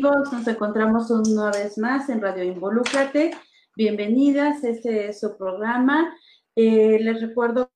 Amigos. Nos encontramos una vez más en Radio Involúcrate. Bienvenidas, este es su programa. Eh, les recuerdo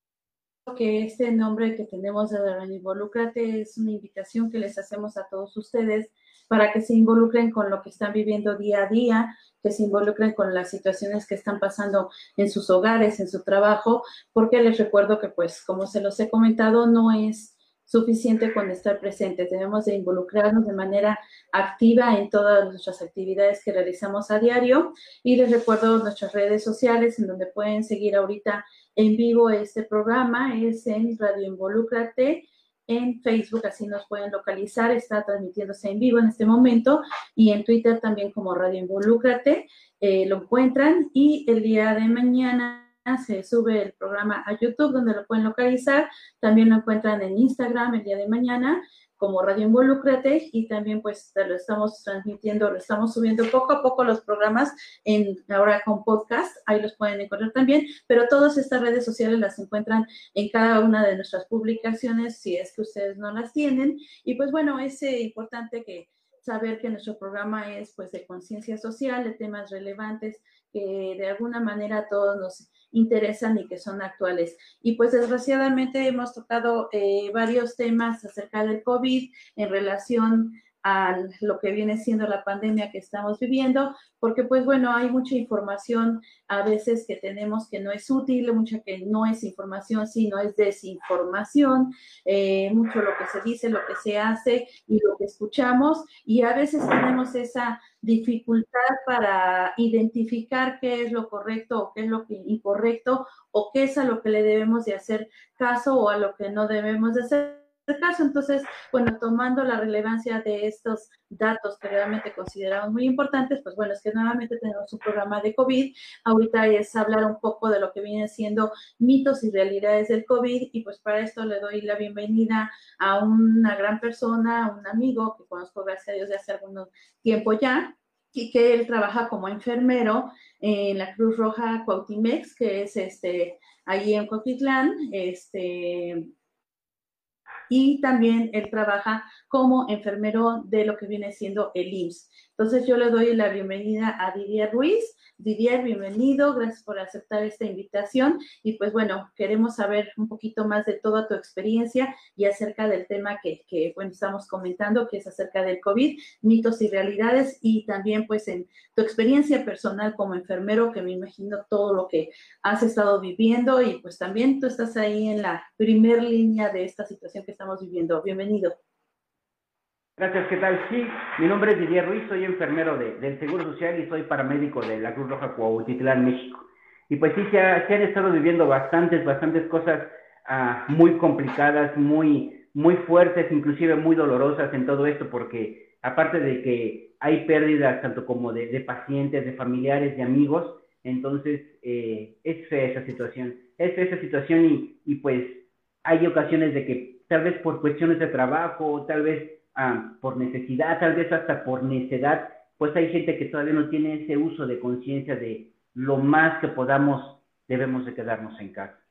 que este nombre que tenemos de Radio Involúcrate es una invitación que les hacemos a todos ustedes para que se involucren con lo que están viviendo día a día, que se involucren con las situaciones que están pasando en sus hogares, en su trabajo, porque les recuerdo que, pues, como se los he comentado, no es suficiente con estar presente. Debemos de involucrarnos de manera activa en todas nuestras actividades que realizamos a diario. Y les recuerdo nuestras redes sociales en donde pueden seguir ahorita en vivo este programa. Es en Radio Involúcrate en Facebook, así nos pueden localizar, está transmitiéndose en vivo en este momento y en Twitter también como Radio Involúcrate, eh, lo encuentran y el día de mañana se sube el programa a YouTube donde lo pueden localizar. También lo encuentran en Instagram el día de mañana como Radio Involúcrate y también pues lo estamos transmitiendo, lo estamos subiendo poco a poco los programas en ahora con podcast, ahí los pueden encontrar también, pero todas estas redes sociales las encuentran en cada una de nuestras publicaciones si es que ustedes no las tienen y pues bueno, es eh, importante que saber que nuestro programa es pues de conciencia social, de temas relevantes que de alguna manera todos nos interesan y que son actuales. Y pues desgraciadamente hemos tocado eh, varios temas acerca del COVID en relación a lo que viene siendo la pandemia que estamos viviendo, porque pues bueno, hay mucha información a veces que tenemos que no es útil, mucha que no es información, sino es desinformación, eh, mucho lo que se dice, lo que se hace y lo que escuchamos, y a veces tenemos esa dificultad para identificar qué es lo correcto o qué es lo incorrecto o qué es a lo que le debemos de hacer caso o a lo que no debemos de hacer caso. Entonces, bueno, tomando la relevancia de estos datos que realmente consideramos muy importantes, pues bueno, es que nuevamente tenemos un programa de COVID. Ahorita es hablar un poco de lo que vienen siendo mitos y realidades del COVID y pues para esto le doy la bienvenida a una gran persona, un amigo que conozco, gracias a Dios, de hace algún tiempo ya, y que él trabaja como enfermero en la Cruz Roja Cuautimex, que es este, ahí en Coquitlán, este, y también él trabaja como enfermero de lo que viene siendo el IMSS. Entonces yo le doy la bienvenida a Didier Ruiz. Didier, bienvenido, gracias por aceptar esta invitación y pues bueno, queremos saber un poquito más de toda tu experiencia y acerca del tema que, estamos comentando, que es acerca del COVID, mitos y realidades y también pues en tu experiencia personal como enfermero, que me imagino todo lo que has estado viviendo y pues también tú estás ahí en la primer línea de esta situación que estamos viviendo. Bienvenido. Gracias, ¿qué tal? Sí, mi nombre es Didier Ruiz, soy enfermero de, del Seguro Social y soy paramédico de la Cruz Roja Cuautitlán, México. Y pues sí, se, han estado viviendo bastantes, bastantes cosas uh, muy complicadas, muy, muy fuertes, inclusive muy dolorosas en todo esto, porque aparte de que hay pérdidas tanto como de, de pacientes, de familiares, de amigos, entonces eh, es fea esa situación, es fea esa situación y, y pues hay ocasiones de que tal vez por cuestiones de trabajo, tal vez Ah, por necesidad, tal vez hasta por necedad, pues hay gente que todavía no tiene ese uso de conciencia de lo más que podamos, debemos de quedarnos en casa.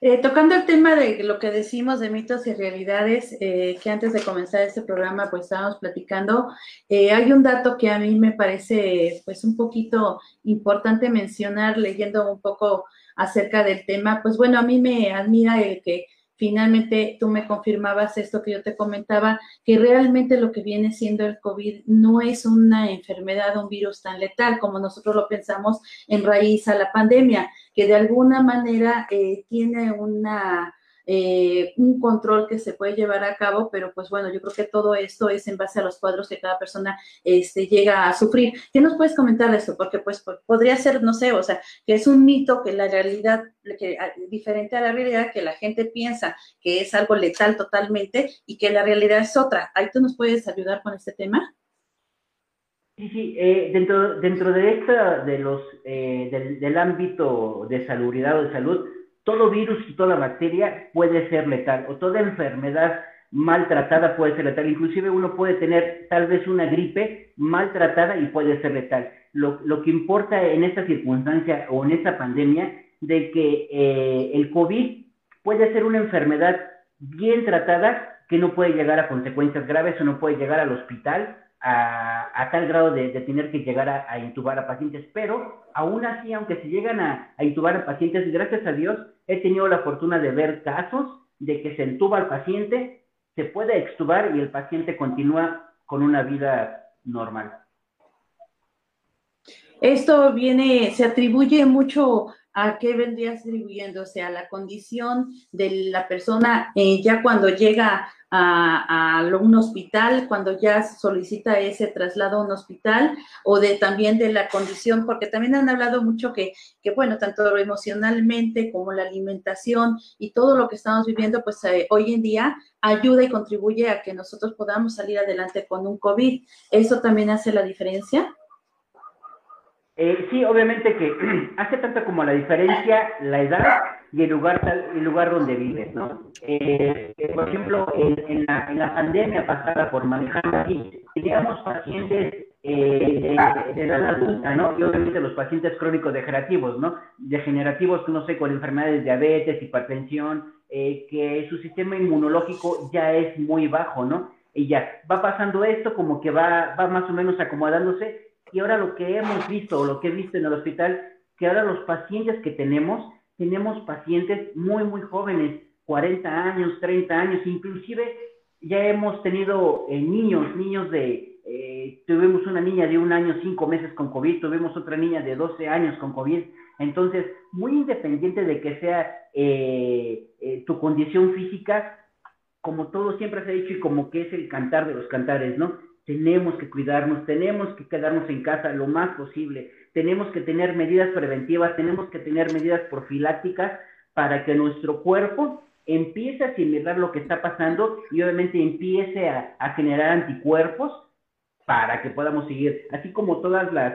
Eh, tocando el tema de lo que decimos de mitos y realidades, eh, que antes de comenzar este programa pues estábamos platicando, eh, hay un dato que a mí me parece pues un poquito importante mencionar leyendo un poco acerca del tema, pues bueno, a mí me admira el que finalmente tú me confirmabas esto que yo te comentaba, que realmente lo que viene siendo el COVID no es una enfermedad, un virus tan letal como nosotros lo pensamos en raíz a la pandemia, que de alguna manera eh, tiene una eh, un control que se puede llevar a cabo, pero pues bueno, yo creo que todo esto es en base a los cuadros que cada persona este, llega a sufrir. ¿Qué nos puedes comentar de esto? Porque pues podría ser, no sé, o sea, que es un mito que la realidad, que, diferente a la realidad, que la gente piensa que es algo letal totalmente y que la realidad es otra. ¿Ahí tú nos puedes ayudar con este tema? Sí, sí, eh, dentro, dentro de esta, de los, eh, del, del ámbito de salubridad o de salud, todo virus y toda bacteria puede ser letal o toda enfermedad maltratada puede ser letal. Inclusive uno puede tener tal vez una gripe maltratada y puede ser letal. Lo, que importa en esta circunstancia o en esta pandemia de que eh, el COVID puede ser una enfermedad bien tratada que no puede llegar a consecuencias graves o no puede llegar al hospital a, tal grado de, tener que llegar a, intubar a pacientes, pero aún así, aunque se llegan a, intubar a pacientes, gracias a Dios, he tenido la fortuna de ver casos de que se intuba al paciente, se puede extubar y el paciente continúa con una vida normal. Esto viene, se atribuye mucho a qué vendría atribuyéndose a la condición de la persona eh, ya cuando llega a, un hospital, cuando ya solicita ese traslado a un hospital, o de también de la condición, porque también han hablado mucho que, que bueno, tanto emocionalmente como la alimentación y todo lo que estamos viviendo, pues eh, hoy en día ayuda y contribuye a que nosotros podamos salir adelante con un COVID. ¿Eso también hace la diferencia? Eh, sí, obviamente que hace tanto como la diferencia la edad y el lugar el lugar donde vives, ¿no? Eh, por ejemplo, en, la, en, la, pandemia pasada por manejar aquí, teníamos pacientes eh, de, edad adulta, ¿no? Y obviamente los pacientes crónicos degenerativos, ¿no? Degenerativos, no sé, con enfermedades de diabetes, hipertensión, eh, que su sistema inmunológico ya es muy bajo, ¿no? Y ya va pasando esto como que va, va más o menos acomodándose. Y ahora lo que hemos visto, o lo que he visto en el hospital, que ahora los pacientes que tenemos tenemos pacientes muy, muy jóvenes, 40 años, 30 años, inclusive ya hemos tenido eh, niños, niños de, eh, tuvimos una niña de un año, cinco meses con COVID, tuvimos otra niña de 12 años con COVID, entonces, muy independiente de que sea eh, tu condición física, como todo siempre se ha dicho y como que es el cantar de los cantares, ¿no? Tenemos que cuidarnos, tenemos que quedarnos en casa lo más posible, tenemos que tener medidas preventivas, tenemos que tener medidas profilácticas para que nuestro cuerpo empiece a asimilar lo que está pasando y obviamente empiece a, generar anticuerpos para que podamos seguir, así como todas las,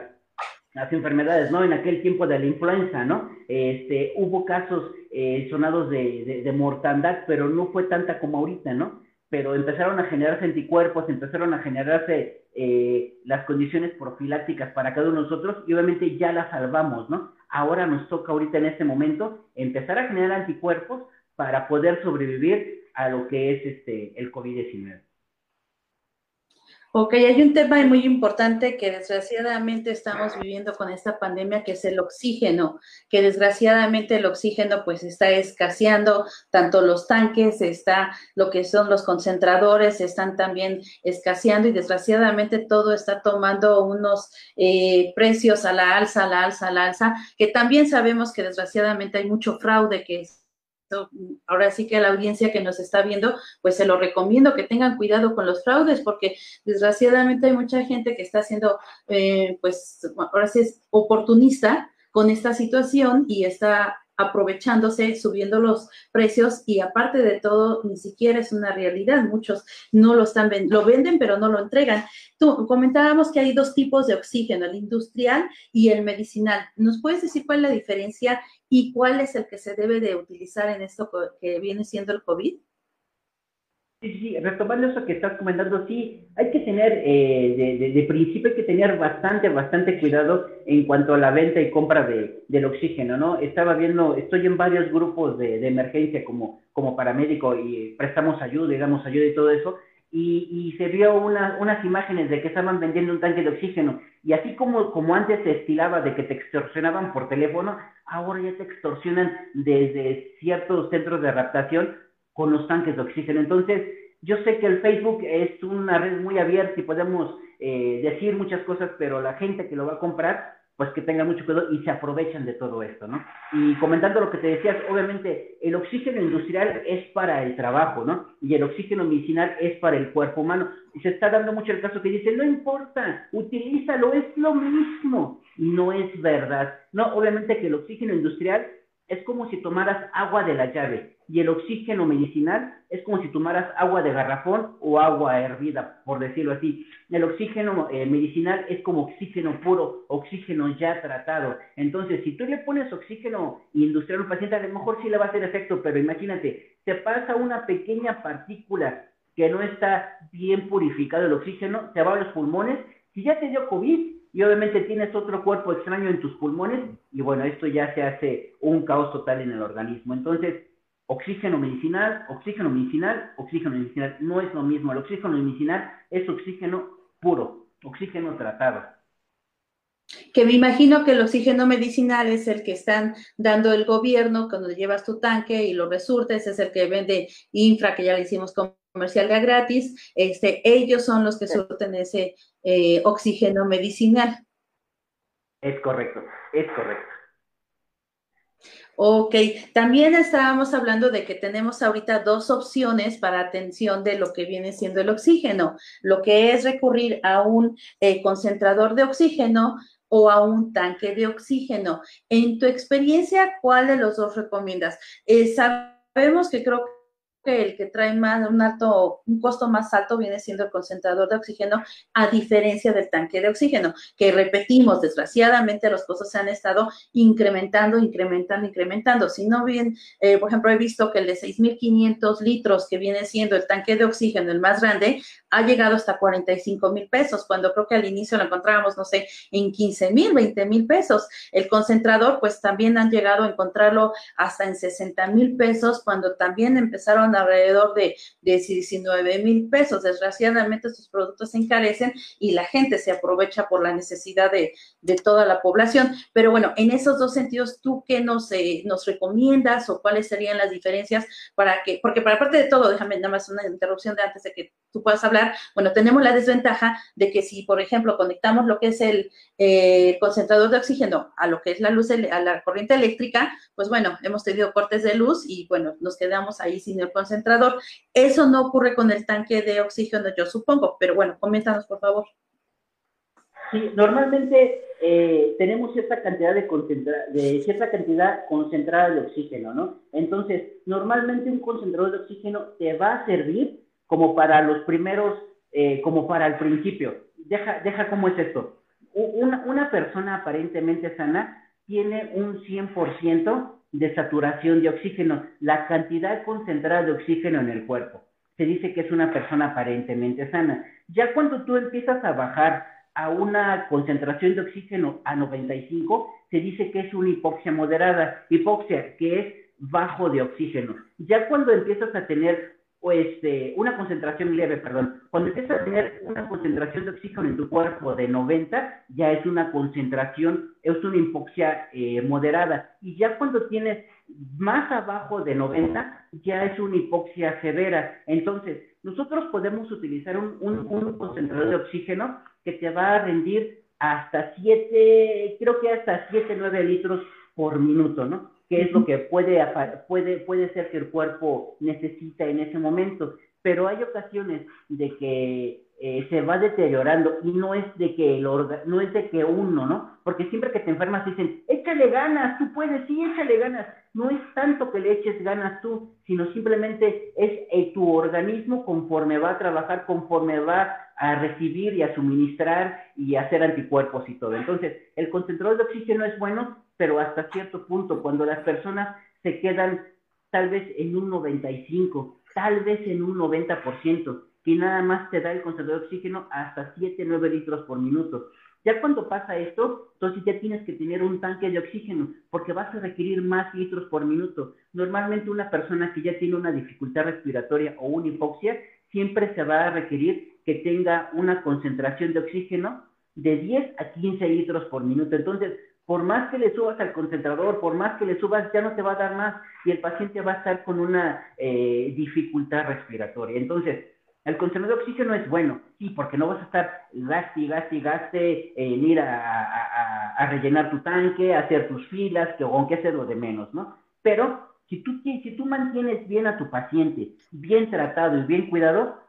las enfermedades, ¿no? En aquel tiempo de la influenza, ¿no? Este, hubo casos eh, sonados de, de, mortandad, pero no fue tanta como ahorita, ¿no? Pero empezaron a generarse anticuerpos, empezaron a generarse eh, las condiciones profilácticas para cada uno de nosotros y obviamente ya las salvamos, ¿no? Ahora nos toca ahorita en este momento empezar a generar anticuerpos para poder sobrevivir a lo que es este, el COVID-19. Ok, hay un tema muy importante que desgraciadamente estamos viviendo con esta pandemia, que es el oxígeno, que desgraciadamente el oxígeno pues está escaseando, tanto los tanques, está lo que son los concentradores, están también escaseando y desgraciadamente todo está tomando unos eh, precios a la alza, a la alza, a la alza, que también sabemos que desgraciadamente hay mucho fraude que es ahora sí que a la audiencia que nos está viendo, pues se lo recomiendo que tengan cuidado con los fraudes, porque desgraciadamente hay mucha gente que está siendo, eh, pues, ahora sí es oportunista con esta situación y está aprovechándose, subiendo los precios y aparte de todo, ni siquiera es una realidad. Muchos no lo están lo venden, pero no lo entregan. Tú comentábamos que hay dos tipos de oxígeno, el industrial y el medicinal. ¿Nos puedes decir cuál es la diferencia y cuál es el que se debe de utilizar en esto que viene siendo el COVID? Sí, sí, retomando eso que estás comentando, sí, hay que tener, eh, de, principio hay que tener bastante, bastante cuidado en cuanto a la venta y compra de, del oxígeno, ¿no? Estaba viendo, estoy en varios grupos de, emergencia como, como paramédico y prestamos ayuda y damos ayuda y todo eso, y, y se vio una, unas imágenes de que estaban vendiendo un tanque de oxígeno, y así como, como antes se estilaba de que te extorsionaban por teléfono, ahora ya te extorsionan desde ciertos centros de adaptación con los tanques de oxígeno. Entonces, yo sé que el Facebook es una red muy abierta y podemos eh, decir muchas cosas, pero la gente que lo va a comprar, pues que tenga mucho cuidado y se aprovechan de todo esto, ¿no? Y comentando lo que te decías, obviamente el oxígeno industrial es para el trabajo, ¿no? Y el oxígeno medicinal es para el cuerpo humano. Y se está dando mucho el caso que dice, no importa, utilízalo, es lo mismo. Y no es verdad. No, obviamente que el oxígeno industrial es como si tomaras agua de la llave y el oxígeno medicinal es como si tomaras agua de garrafón o agua hervida, por decirlo así. El oxígeno eh, medicinal es como oxígeno puro, oxígeno ya tratado. Entonces, si tú le pones oxígeno industrial a un paciente, a lo mejor sí le va a hacer efecto, pero imagínate, te pasa una pequeña partícula que no está bien purificado el oxígeno, se va a los pulmones, si ya te dio COVID, y obviamente tienes otro cuerpo extraño en tus pulmones y bueno, esto ya se hace un caos total en el organismo. Entonces, oxígeno medicinal, oxígeno medicinal, oxígeno medicinal, no es lo mismo. El oxígeno medicinal es oxígeno puro, oxígeno tratado. Que me imagino que el oxígeno medicinal es el que están dando el gobierno cuando llevas tu tanque y lo resurtes, es el que vende infra, que ya le hicimos comercial de gratis, este, ellos son los que surten ese eh, oxígeno medicinal. Es correcto, es correcto. Ok, también estábamos hablando de que tenemos ahorita dos opciones para atención de lo que viene siendo el oxígeno, lo que es recurrir a un eh, concentrador de oxígeno o a un tanque de oxígeno. En tu experiencia, ¿cuál de los dos recomiendas? Eh, sabemos que creo que que el que trae más, un alto, un costo más alto viene siendo el concentrador de oxígeno, a diferencia del tanque de oxígeno, que repetimos, desgraciadamente los costos se han estado incrementando, incrementando, incrementando. Si no bien, eh, por ejemplo, he visto que el de 6.500 litros que viene siendo el tanque de oxígeno, el más grande, ha llegado hasta 45 mil pesos, cuando creo que al inicio lo encontrábamos, no sé, en 15 mil, 20 mil pesos. El concentrador, pues también han llegado a encontrarlo hasta en 60 mil pesos, cuando también empezaron alrededor de, de 19 mil pesos. Desgraciadamente estos productos se encarecen y la gente se aprovecha por la necesidad de, de toda la población. Pero bueno, en esos dos sentidos, ¿tú qué nos, eh, nos recomiendas o cuáles serían las diferencias para que, porque para parte de todo, déjame nada más una interrupción de antes de que tú puedas hablar bueno, tenemos la desventaja de que si, por ejemplo, conectamos lo que es el eh, concentrador de oxígeno a lo que es la luz, a la corriente eléctrica, pues bueno, hemos tenido cortes de luz y bueno, nos quedamos ahí sin el concentrador. Eso no ocurre con el tanque de oxígeno, yo supongo, pero bueno, coméntanos, por favor. Sí, normalmente eh, tenemos cierta cantidad de, de cierta cantidad concentrada de oxígeno, ¿no? Entonces, normalmente un concentrador de oxígeno te va a servir como para los primeros, eh, como para el principio. Deja, deja cómo es esto. Una, una persona aparentemente sana tiene un 100% de saturación de oxígeno, la cantidad concentrada de oxígeno en el cuerpo. Se dice que es una persona aparentemente sana. Ya cuando tú empiezas a bajar a una concentración de oxígeno a 95, se dice que es una hipoxia moderada, hipoxia que es bajo de oxígeno. Ya cuando empiezas a tener este, una concentración leve, perdón, cuando empiezas a tener una concentración de oxígeno en tu cuerpo de 90, ya es una concentración, es una hipoxia eh, moderada. Y ya cuando tienes más abajo de 90, ya es una hipoxia severa. Entonces, nosotros podemos utilizar un, un concentrador de oxígeno que te va a rendir hasta 7, creo que hasta 7, 9 litros por minuto, ¿no? Que es lo que puede, puede, puede ser que el cuerpo necesita en ese momento. Pero hay ocasiones de que eh, se va deteriorando y no es de que el no es de que uno, ¿no? Porque siempre que te enfermas dicen, échale ganas, tú puedes, sí, échale ganas. No es tanto que le eches ganas tú, sino simplemente es eh, tu organismo conforme va a trabajar, conforme va a recibir y a suministrar y a hacer anticuerpos y todo. Entonces, el concentrador de oxígeno es bueno, pero hasta cierto punto, cuando las personas se quedan tal vez en un 95, tal vez en un 90%, y nada más te da el concentrador de oxígeno hasta 7, 9 litros por minuto. Ya cuando pasa esto, entonces ya tienes que tener un tanque de oxígeno, porque vas a requerir más litros por minuto. Normalmente una persona que ya tiene una dificultad respiratoria o una hipoxia, siempre se va a requerir que tenga una concentración de oxígeno de 10 a 15 litros por minuto. Entonces, por más que le subas al concentrador, por más que le subas, ya no te va a dar más y el paciente va a estar con una eh, dificultad respiratoria. Entonces, el concentrador de oxígeno es bueno, sí, porque no vas a estar gaste gaste gaste en ir a, rellenar tu tanque, a hacer tus filas, que aunque hacer lo de menos, ¿no? Pero si tú, si tú mantienes bien a tu paciente, bien tratado y bien cuidado,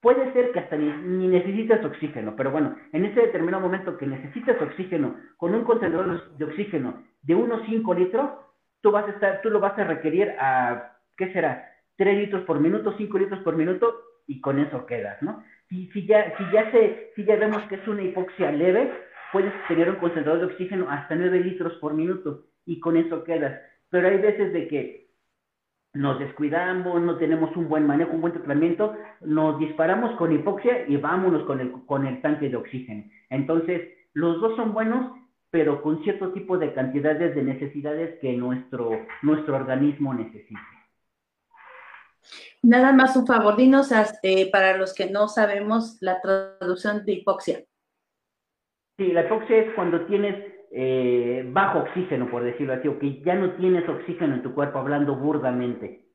puede ser que hasta ni, ni necesites oxígeno, pero bueno, en ese determinado momento que necesites oxígeno con un concentrador de oxígeno de unos 5 litros, tú vas a estar, tú lo vas a requerir a, ¿qué será? 3 litros por minuto, 5 litros por minuto, y con eso quedas, ¿no? Si, si, ya, si, ya se, si ya vemos que es una hipoxia leve, puedes tener un concentrador de oxígeno hasta 9 litros por minuto y con eso quedas. Pero hay veces de que nos descuidamos, no tenemos un buen manejo, un buen tratamiento, nos disparamos con hipoxia y vámonos con el, con el tanque de oxígeno. Entonces, los dos son buenos, pero con cierto tipo de cantidades de necesidades que nuestro, nuestro organismo necesita. Nada más un favor, dinos eh, para los que no sabemos la traducción de hipoxia. Sí, la hipoxia es cuando tienes eh, bajo oxígeno, por decirlo así, o que ya no tienes oxígeno en tu cuerpo, hablando burdamente.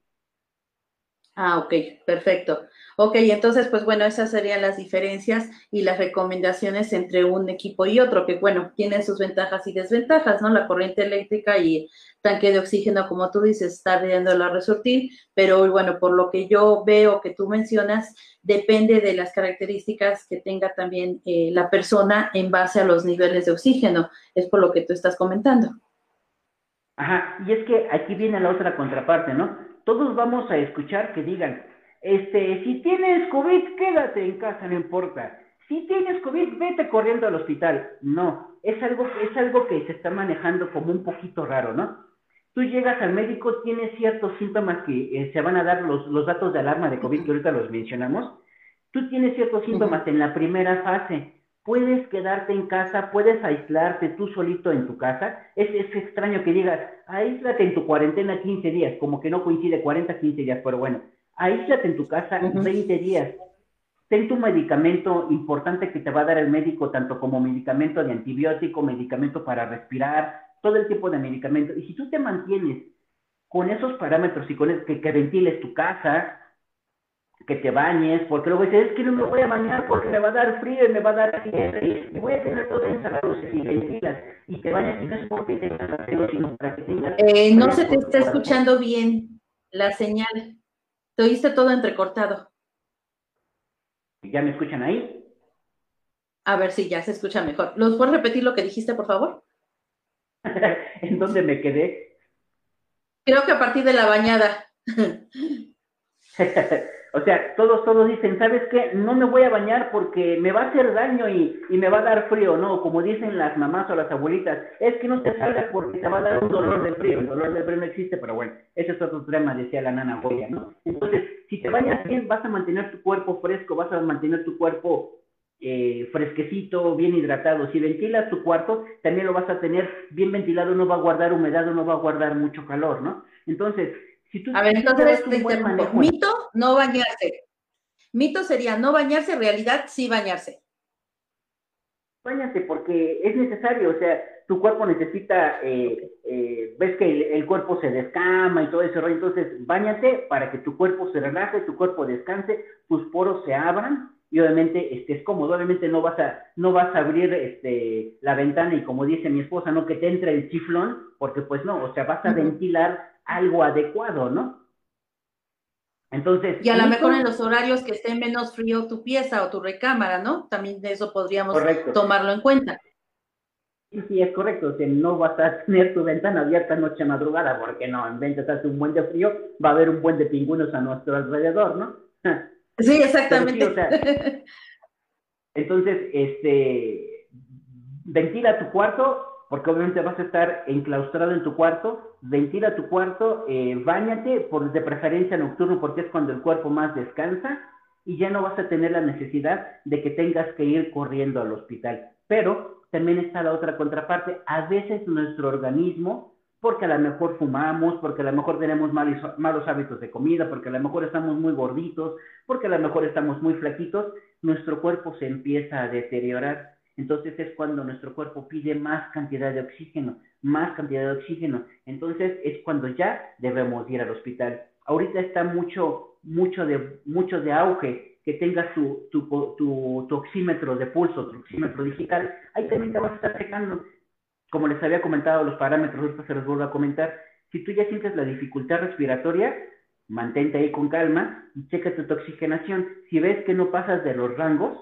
Ah, ok, perfecto. Ok, entonces, pues bueno, esas serían las diferencias y las recomendaciones entre un equipo y otro, que bueno, tienen sus ventajas y desventajas, ¿no? La corriente eléctrica y tanque de oxígeno, como tú dices, está a resurtir, pero bueno, por lo que yo veo que tú mencionas, depende de las características que tenga también eh, la persona en base a los niveles de oxígeno, es por lo que tú estás comentando. Ajá, y es que aquí viene la otra contraparte, ¿no? Todos vamos a escuchar que digan, este, si tienes COVID, quédate en casa, no importa. Si tienes COVID, vete corriendo al hospital. No, es algo, es algo que se está manejando como un poquito raro, ¿no? Tú llegas al médico, tienes ciertos síntomas que eh, se van a dar los, los datos de alarma de COVID que ahorita los mencionamos. Tú tienes ciertos síntomas en la primera fase puedes quedarte en casa, puedes aislarte tú solito en tu casa. Es, es extraño que digas, aíslate en tu cuarentena 15 días, como que no coincide 40, 15 días, pero bueno, aíslate en tu casa 20 días. Ten tu medicamento importante que te va a dar el médico, tanto como medicamento de antibiótico, medicamento para respirar, todo el tipo de medicamento. Y si tú te mantienes con esos parámetros y con el, que, que ventiles tu casa, que te bañes, porque luego dices, es que no me voy a bañar porque me va a dar frío y me va a dar fiebre y voy a tener todo encerrado y ventilas y te bañas y no es porque tengas frío, sino para que tengas... Eh, no se te está escuchando bien la señal, te oíste todo entrecortado. ¿Ya me escuchan ahí? A ver si ya se escucha mejor. ¿Los puedes repetir lo que dijiste, por favor? ¿En dónde me quedé? Creo que a partir de la bañada. o sea, todos, todos dicen, ¿sabes qué? No me voy a bañar porque me va a hacer daño y, me va a dar frío, ¿no? Como dicen las mamás o las abuelitas, es que no te salgas porque te va a dar un dolor de frío. El dolor de frío no existe, pero bueno, ese es otro tema, decía la nana Goya, ¿no? Entonces, si te bañas bien, vas a mantener tu cuerpo fresco, vas a mantener tu cuerpo eh, fresquecito, bien hidratado. Si ventilas tu cuarto, también lo vas a tener bien ventilado, no va a guardar humedad, no va a guardar mucho calor, ¿no? Entonces, si tú... A ver, entonces Mito, no bañarse. Mito sería no bañarse, realidad sí bañarse. Báñate porque es necesario, o sea, tu cuerpo necesita, eh, eh, ves que el, cuerpo se descama y todo eso, entonces bañate para que tu cuerpo se relaje, tu cuerpo descanse, tus poros se abran y obviamente este, es cómodo, obviamente no vas a, no vas a abrir este, la ventana y como dice mi esposa, no que te entre el chiflón, porque pues no, o sea, vas a ventilar algo adecuado, ¿no? Entonces. Y a lo mejor en los horarios que esté menos frío tu pieza o tu recámara, ¿no? También de eso podríamos tomarlo en cuenta. Sí, sí, es correcto. O sea, no vas a tener tu ventana abierta noche madrugada, porque no, en vez de hacer un buen de frío, va a haber un buen de pingüinos a nuestro alrededor, ¿no? Sí, exactamente. entonces, este, ventila tu cuarto, porque obviamente vas a estar enclaustrado en tu cuarto, ventila tu cuarto, eh, bañate, por, de preferencia nocturno, porque es cuando el cuerpo más descansa, y ya no vas a tener la necesidad de que tengas que ir corriendo al hospital. Pero también está la otra contraparte, a veces nuestro organismo porque a lo mejor fumamos, porque a lo mejor tenemos malos, malos hábitos de comida, porque a lo mejor estamos muy gorditos, porque a lo mejor estamos muy flaquitos, nuestro cuerpo se empieza a deteriorar. Entonces es cuando nuestro cuerpo pide más cantidad de oxígeno, más cantidad de oxígeno. Entonces es cuando ya debemos ir al hospital. Ahorita está mucho, mucho de, mucho de auge que tengas tu, tu, oxímetro de pulso, tu oxímetro digital. Ahí también te vas a estar checando como les había comentado los parámetros, ahorita se los vuelvo a comentar, si tú ya sientes la dificultad respiratoria, mantente ahí con calma y checa tu oxigenación. Si ves que no pasas de los rangos,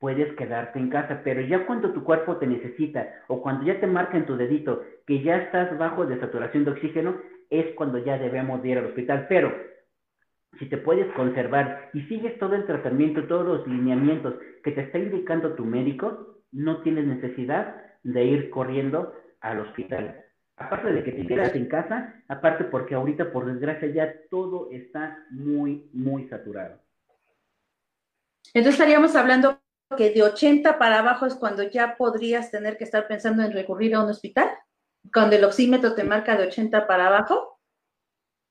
puedes quedarte en casa, pero ya cuando tu cuerpo te necesita o cuando ya te marca en tu dedito que ya estás bajo de saturación de oxígeno, es cuando ya debemos ir al hospital. Pero si te puedes conservar y sigues todo el tratamiento, todos los lineamientos que te está indicando tu médico, no tienes necesidad de ir corriendo al hospital. Aparte de que te quedas en casa, aparte porque ahorita por desgracia ya todo está muy, muy saturado. Entonces estaríamos hablando que de 80 para abajo es cuando ya podrías tener que estar pensando en recurrir a un hospital, cuando el oxímetro te marca de 80 para abajo.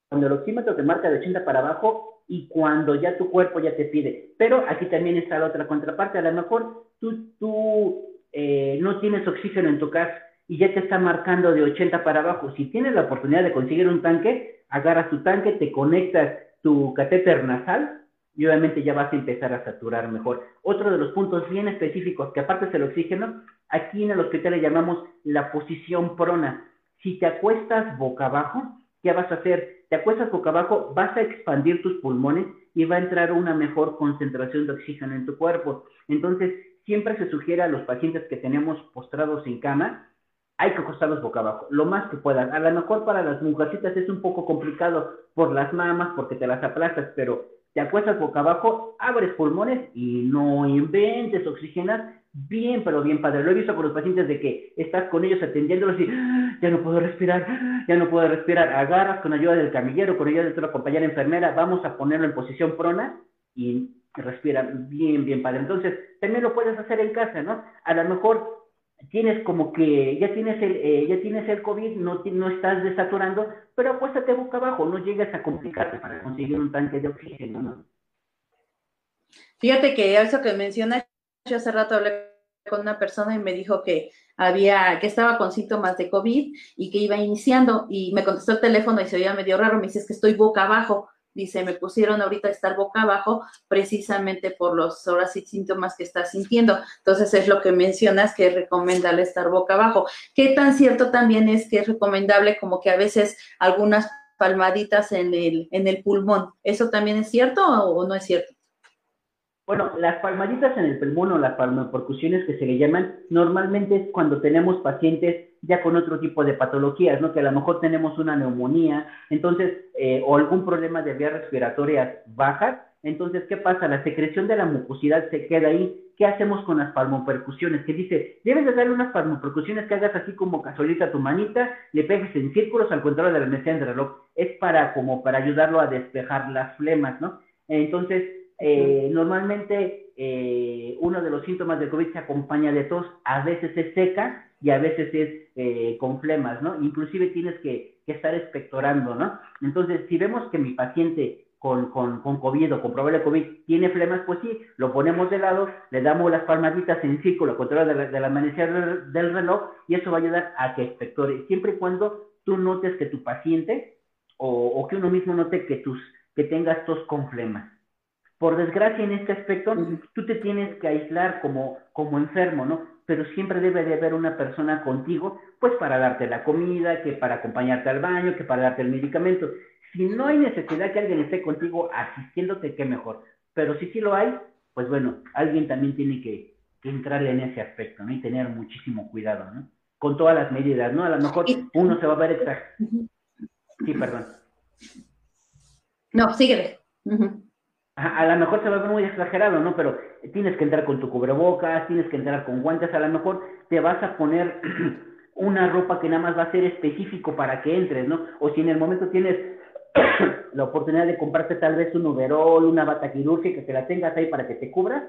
Cuando el oxímetro te marca de 80 para abajo y cuando ya tu cuerpo ya te pide. Pero aquí también está la otra contraparte. A lo mejor tú, tú eh, no tienes oxígeno en tu casa y ya te está marcando de 80 para abajo. Si tienes la oportunidad de conseguir un tanque, agarras tu tanque, te conectas tu catéter nasal y obviamente ya vas a empezar a saturar mejor. Otro de los puntos bien específicos que aparte del oxígeno, aquí en el hospital le llamamos la posición prona. Si te acuestas boca abajo, ¿qué vas a hacer? Te acuestas boca abajo, vas a expandir tus pulmones y va a entrar una mejor concentración de oxígeno en tu cuerpo. Entonces, siempre se sugiere a los pacientes que tenemos postrados en cama, hay que acostarlos boca abajo, lo más que puedan. A lo mejor para las mujercitas es un poco complicado por las mamas, porque te las aplastas, pero te acuestas boca abajo, abres pulmones y no inventes, oxigenas bien, pero bien padre. Lo he visto con los pacientes de que estás con ellos atendiéndolos y ah, ya no puedo respirar, ya no puedo respirar. Agarras con ayuda del camillero, con ayuda de tu compañera enfermera, vamos a ponerlo en posición prona y respira bien, bien padre. Entonces, también lo puedes hacer en casa, ¿no? A lo mejor tienes como que ya tienes el, eh, ya tienes el COVID, no, no estás desaturando, pero acuéstate boca abajo, no llegas a complicarte para conseguir un tanque de oxígeno, ¿no? Fíjate que eso que mencionas, yo hace rato hablé con una persona y me dijo que había, que estaba con síntomas de COVID y que iba iniciando y me contestó el teléfono y se oía medio raro, me dice, que estoy boca abajo dice, me pusieron ahorita a estar boca abajo precisamente por los horas y síntomas que está sintiendo. Entonces es lo que mencionas que es recomendable estar boca abajo. ¿Qué tan cierto también es que es recomendable como que a veces algunas palmaditas en el, en el pulmón? ¿Eso también es cierto o, no es cierto? Bueno, las palmaditas en el pulmón o las palmopercusiones que se le llaman, normalmente es cuando tenemos pacientes ya con otro tipo de patologías, ¿no? Que a lo mejor tenemos una neumonía, entonces, eh, o algún problema de vías respiratorias bajas, entonces, ¿qué pasa? La secreción de la mucosidad se queda ahí. ¿Qué hacemos con las palmopercusiones? Que dice, debes de darle unas palmopercusiones que hagas así como casualita a tu manita, le pegues en círculos al contrario de la mesilla del reloj. Es para, como para ayudarlo a despejar las flemas, ¿no? Entonces, eh, normalmente eh, uno de los síntomas de COVID se acompaña de tos, a veces es seca y a veces es eh, con flemas, ¿no? Inclusive tienes que, que, estar expectorando, ¿no? Entonces, si vemos que mi paciente con, con, con COVID o con probable COVID tiene flemas, pues sí, lo ponemos de lado, le damos las palmaditas en círculo, control de la, de la del, del reloj, y eso va a ayudar a que expectore, siempre y cuando tú notes que tu paciente o, o que uno mismo note que, tus, que tengas tos con flemas. Por desgracia, en este aspecto, tú te tienes que aislar como, como enfermo, ¿no? Pero siempre debe de haber una persona contigo, pues para darte la comida, que para acompañarte al baño, que para darte el medicamento. Si no hay necesidad que alguien esté contigo asistiéndote, qué mejor. Pero si sí lo hay, pues bueno, alguien también tiene que, que entrarle en ese aspecto, ¿no? Y tener muchísimo cuidado, ¿no? Con todas las medidas, ¿no? A lo mejor uno se va a ver exacto. Sí, perdón. No, síguele a, lo mejor se va a ver muy exagerado, ¿no? Pero tienes que entrar con tu cubrebocas, tienes que entrar con guantes, a lo mejor te vas a poner una ropa que nada más va a ser específico para que entres, ¿no? O si en el momento tienes la oportunidad de comprarte tal vez un overol, una bata quirúrgica, que la tengas ahí para que te cubras,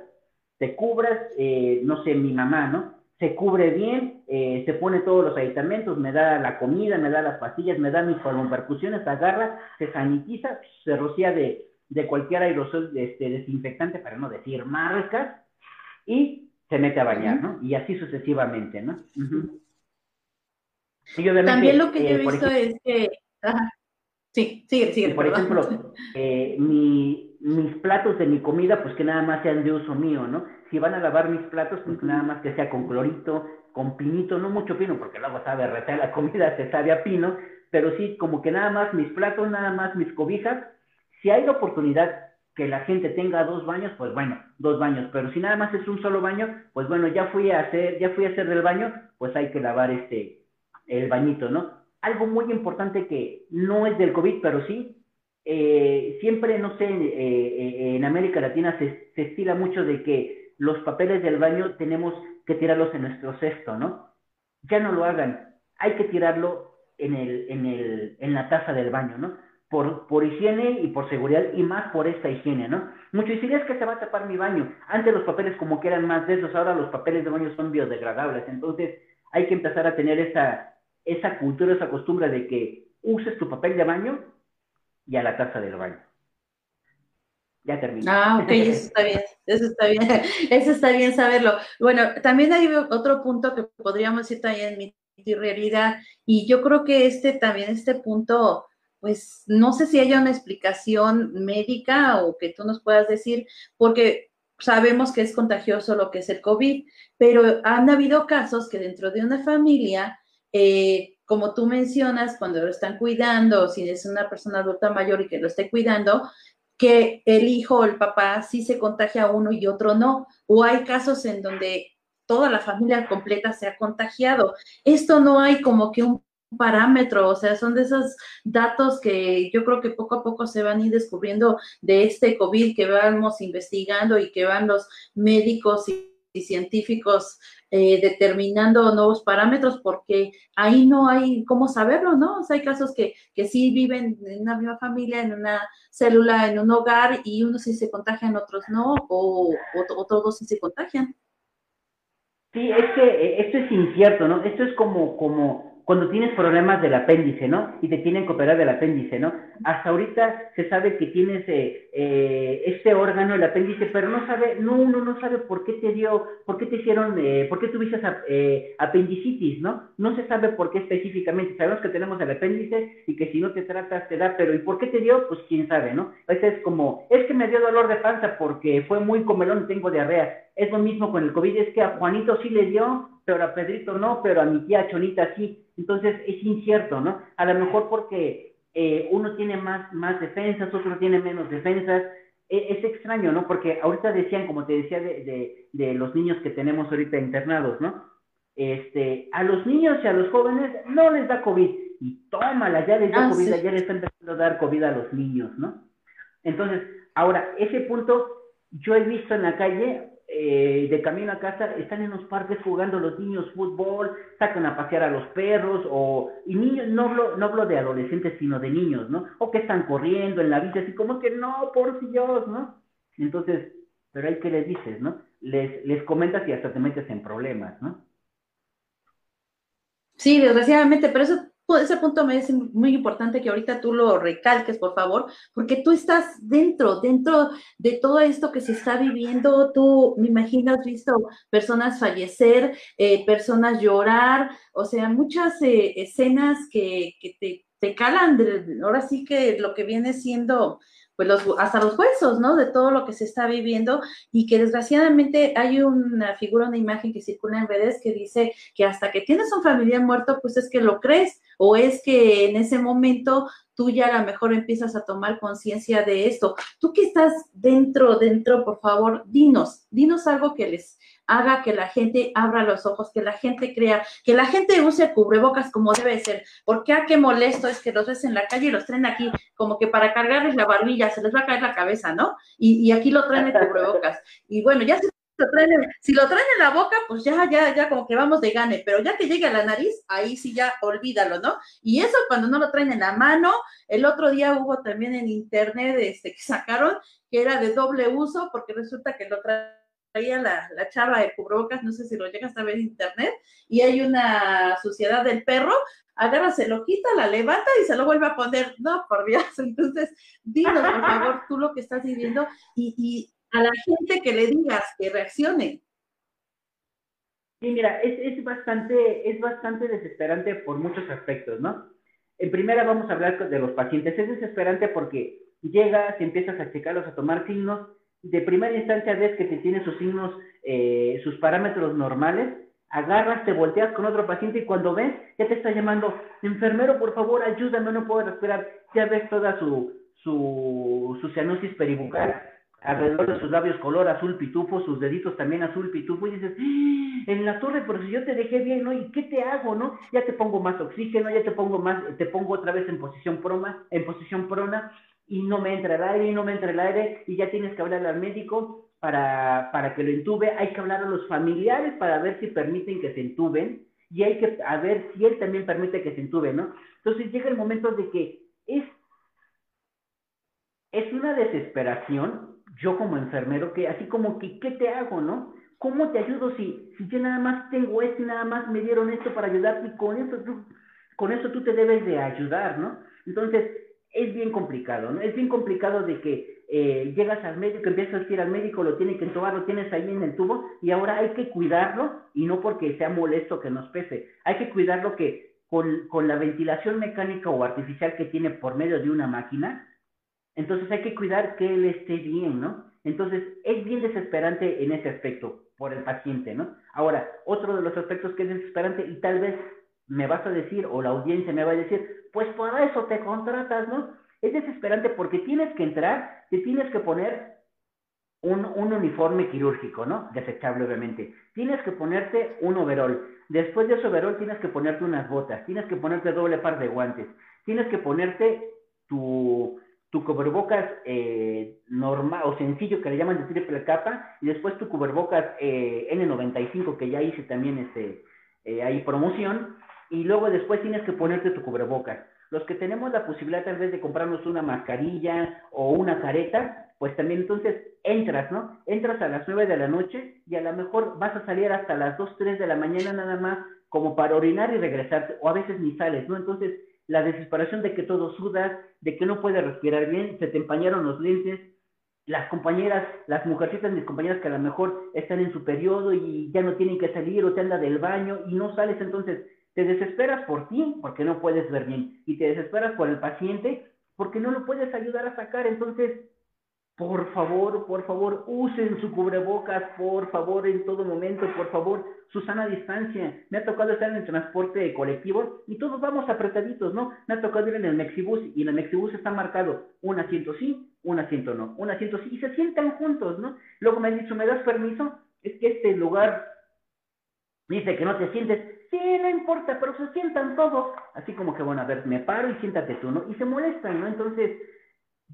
te cubras, eh, no sé, mi mamá, ¿no? Se cubre bien, eh, se pone todos los aditamentos, me da la comida, me da las pastillas, me da mis percusiones, agarra, se sanitiza, se rocía de, de cualquier aerosol este, desinfectante, para no decir marcas, y se mete a bañar, ¿no? Y así sucesivamente, ¿no? También lo que yo he visto es que... Sí, sigue, sigue. Por ejemplo, eh, mi, mis platos de mi comida, pues que nada más sean de uso mío, ¿no? Si van a lavar mis platos, pues nada más que sea con clorito, con pinito, no mucho pino, porque luego sabe retar la comida, se sabe a pino, pero sí como que nada más mis platos, nada más mis cobijas, si hay la oportunidad que la gente tenga dos baños, pues bueno, dos baños, pero si nada más es un solo baño, pues bueno, ya fui a hacer, ya fui a hacer del baño, pues hay que lavar este, el bañito, ¿no? Algo muy importante que no es del COVID, pero sí, eh, siempre, no sé, eh, eh, en América Latina se, se estila mucho de que los papeles del baño tenemos que tirarlos en nuestro cesto, ¿no? Ya no lo hagan, hay que tirarlo en, el, en, el, en la taza del baño, ¿no? Por, por higiene y por seguridad y más por esta higiene, ¿no? Mucho dicen, es que se va a tapar mi baño. Antes los papeles como que eran más de esos, ahora los papeles de baño son biodegradables. Entonces hay que empezar a tener esa, esa cultura, esa costumbre de que uses tu papel de baño y a la taza del baño. Ya terminé. Ah, ok, eso está bien, eso está bien, eso está bien saberlo. Bueno, también hay otro punto que podríamos decir también mi realidad, y yo creo que este también, este punto pues no sé si haya una explicación médica o que tú nos puedas decir, porque sabemos que es contagioso lo que es el COVID, pero han habido casos que dentro de una familia, eh, como tú mencionas, cuando lo están cuidando, si es una persona adulta mayor y que lo esté cuidando, que el hijo o el papá sí se contagia uno y otro no, o hay casos en donde toda la familia completa se ha contagiado. Esto no hay como que un parámetro, o sea, son de esos datos que yo creo que poco a poco se van a ir descubriendo de este COVID que vamos investigando y que van los médicos y, científicos eh, determinando nuevos parámetros porque ahí no hay cómo saberlo, ¿no? O sea, hay casos que, que sí viven en una misma familia, en una célula, en un hogar y unos sí se contagian, otros no, o, o, todos sí se contagian. Sí, es que eh, esto es incierto, ¿no? Esto es como, como, cuando tienes problemas del apéndice, ¿no? Y te tienen que operar del apéndice, ¿no? Hasta ahorita se sabe que tienes eh, eh, este órgano, el apéndice, pero no sabe, no, uno no sabe por qué te dio, por qué te hicieron, eh, por qué tuviste eh, apendicitis, ¿no? No se sabe por qué específicamente. Sabemos que tenemos el apéndice y que si no te tratas te da, pero ¿y por qué te dio? Pues quién sabe, ¿no? Este es como, es que me dio dolor de panza porque fue muy comelón y tengo diarrea. Es lo mismo con el COVID, es que a Juanito sí le dio, pero a Pedrito no, pero a mi tía Chonita sí. Entonces es incierto, ¿no? A lo mejor porque eh, uno tiene más, más defensas, otro tiene menos defensas. e, es, extraño, ¿no? Porque ahorita decían, como te decía, de, de, los niños que tenemos ahorita internados, ¿no? Este, a los niños y a los jóvenes no les da COVID. Y tómala, ya les da ah, COVID, ya les está empezando a dar COVID a los niños, ¿no? Entonces, ahora, ese punto yo he visto en la calle eh, de camino a casa, están en los parques jugando los niños fútbol, sacan a pasear a los perros, o, y niños, no hablo, no hablo de adolescentes, sino de niños, ¿no? O que están corriendo en la bici, así como que no, por Dios, ¿no? Entonces, pero hay que les dices, ¿no? Les, les comentas y hasta te metes en problemas, ¿no? Sí, desgraciadamente, pero eso ese punto me es muy importante que ahorita tú lo recalques, por favor, porque tú estás dentro, dentro de todo esto que se está viviendo. Tú, me imagino, has visto personas fallecer, eh, personas llorar, o sea, muchas eh, escenas que, te, te, calan, ahora sí que lo que viene siendo pues hasta los huesos, ¿no? De todo lo que se está viviendo y que desgraciadamente hay una figura, una imagen que circula en redes que dice que hasta que tienes un familiar muerto, pues es que lo crees o es que en ese momento tú ya a lo mejor empiezas a tomar conciencia de esto. Tú que estás dentro, dentro, por favor, dinos, dinos algo que les haga que la gente abra los ojos, que la gente crea, que la gente use cubrebocas como debe ser. Porque, ah, qué molesto es que los ves en la calle y los traen aquí, como que para cargarles la barbilla, se les va a caer la cabeza, ¿no? Y, aquí lo traen en cubrebocas. Y bueno, ya si lo traen en la boca, pues ya, ya, ya como que vamos de gane, pero ya que llegue a la nariz, ahí sí ya olvídalo, ¿no? Y eso cuando no lo traen en la mano, el otro día hubo también en internet este, que sacaron que era de doble uso, porque resulta que lo traen traía la, la, chava de cubrebocas, no sé si lo llegas a ver en internet, y hay una suciedad del perro, agarra, se lo quita, la levanta y se lo vuelve a poner. No, por Dios. Entonces, dinos, por favor, tú lo que estás viviendo y, y a la gente que le digas que reaccione. Sí, mira, es, es, bastante, es bastante desesperante por muchos aspectos, ¿no? En primera vamos a hablar de los pacientes. Es desesperante porque llegas empiezas a checarlos, a tomar signos de primera instancia ves que te tiene sus signos, eh, sus parámetros normales, agarras, te volteas con otro paciente y cuando ves, ya te está llamando, enfermero, por favor, ayúdame, no puedo respirar. Ya ves toda su, su, su cianosis peribucal alrededor de sus labios color azul pitufo, sus deditos también azul pitufo, y dices, ¡Ah! en la torre, pero si yo te dejé bien, ¿no? ¿Y qué te hago, no? Ya te pongo más oxígeno, ya te pongo más, te pongo otra vez en posición proma, en posición prona, y no me entra el aire y no me entra el aire y ya tienes que hablar al médico para, para que lo entube, hay que hablar a los familiares para ver si permiten que se entuben y hay que a ver si él también permite que se entube, ¿no? Entonces llega el momento de que es, es una desesperación, yo como enfermero, que así como que, ¿qué te hago, no? ¿Cómo te ayudo si, si yo nada más tengo esto y nada más me dieron esto para ayudarte y con eso tú, con eso tú te debes de ayudar, ¿no? Entonces, es bien complicado, ¿no? Es bien complicado de que eh, llegas al médico, empiezas a ir al médico, lo tiene que entubar, lo tienes ahí en el tubo y ahora hay que cuidarlo y no porque sea molesto que nos pese, hay que cuidarlo que con, con la ventilación mecánica o artificial que tiene por medio de una máquina, entonces hay que cuidar que él esté bien, ¿no? Entonces es bien desesperante en ese aspecto por el paciente, ¿no? Ahora, otro de los aspectos que es desesperante y tal vez me vas a decir, o la audiencia me va a decir, pues por eso te contratas, ¿no? Es desesperante porque tienes que entrar, te tienes que poner un, un, uniforme quirúrgico, ¿no? Desechable, obviamente. Tienes que ponerte un overol. Después de ese overol tienes que ponerte unas botas, tienes que ponerte doble par de guantes, tienes que ponerte tu, tu cubrebocas eh, normal o sencillo que le llaman de triple capa y después tu cubrebocas eh, N95 que ya hice también este, eh, ahí promoción y luego después tienes que ponerte tu cubrebocas. Los que tenemos la posibilidad tal vez de comprarnos una mascarilla o una careta, pues también entonces entras, ¿no? Entras a las 9 de la noche y a lo mejor vas a salir hasta las 2, 3 de la mañana nada más como para orinar y regresarte, o a veces ni sales, ¿no? Entonces, la desesperación de que todo sudas, de que no puedes respirar bien, se te empañaron los lentes, las compañeras, las mujercitas, mis compañeras que a lo mejor están en su periodo y ya no tienen que salir o te anda del baño y no sales, entonces te desesperas por ti porque no puedes ver bien y te desesperas por el paciente porque no lo puedes ayudar a sacar. Entonces, por favor, por favor, usen su cubrebocas, por favor, en todo momento, por favor, su sana distancia. Me ha tocado estar en el transporte colectivo y todos vamos apretaditos, ¿no? Me ha tocado ir en el Mexibus y en el Mexibus está marcado un asiento sí, un asiento no, un asiento sí, y se sientan juntos, ¿no? Luego me han dicho, ¿me das permiso? Es que este lugar dice que no te sientes. Sí, no importa, pero se sientan todos. Así como que, bueno, a ver, me paro y siéntate tú, ¿no? Y se molestan, ¿no? Entonces,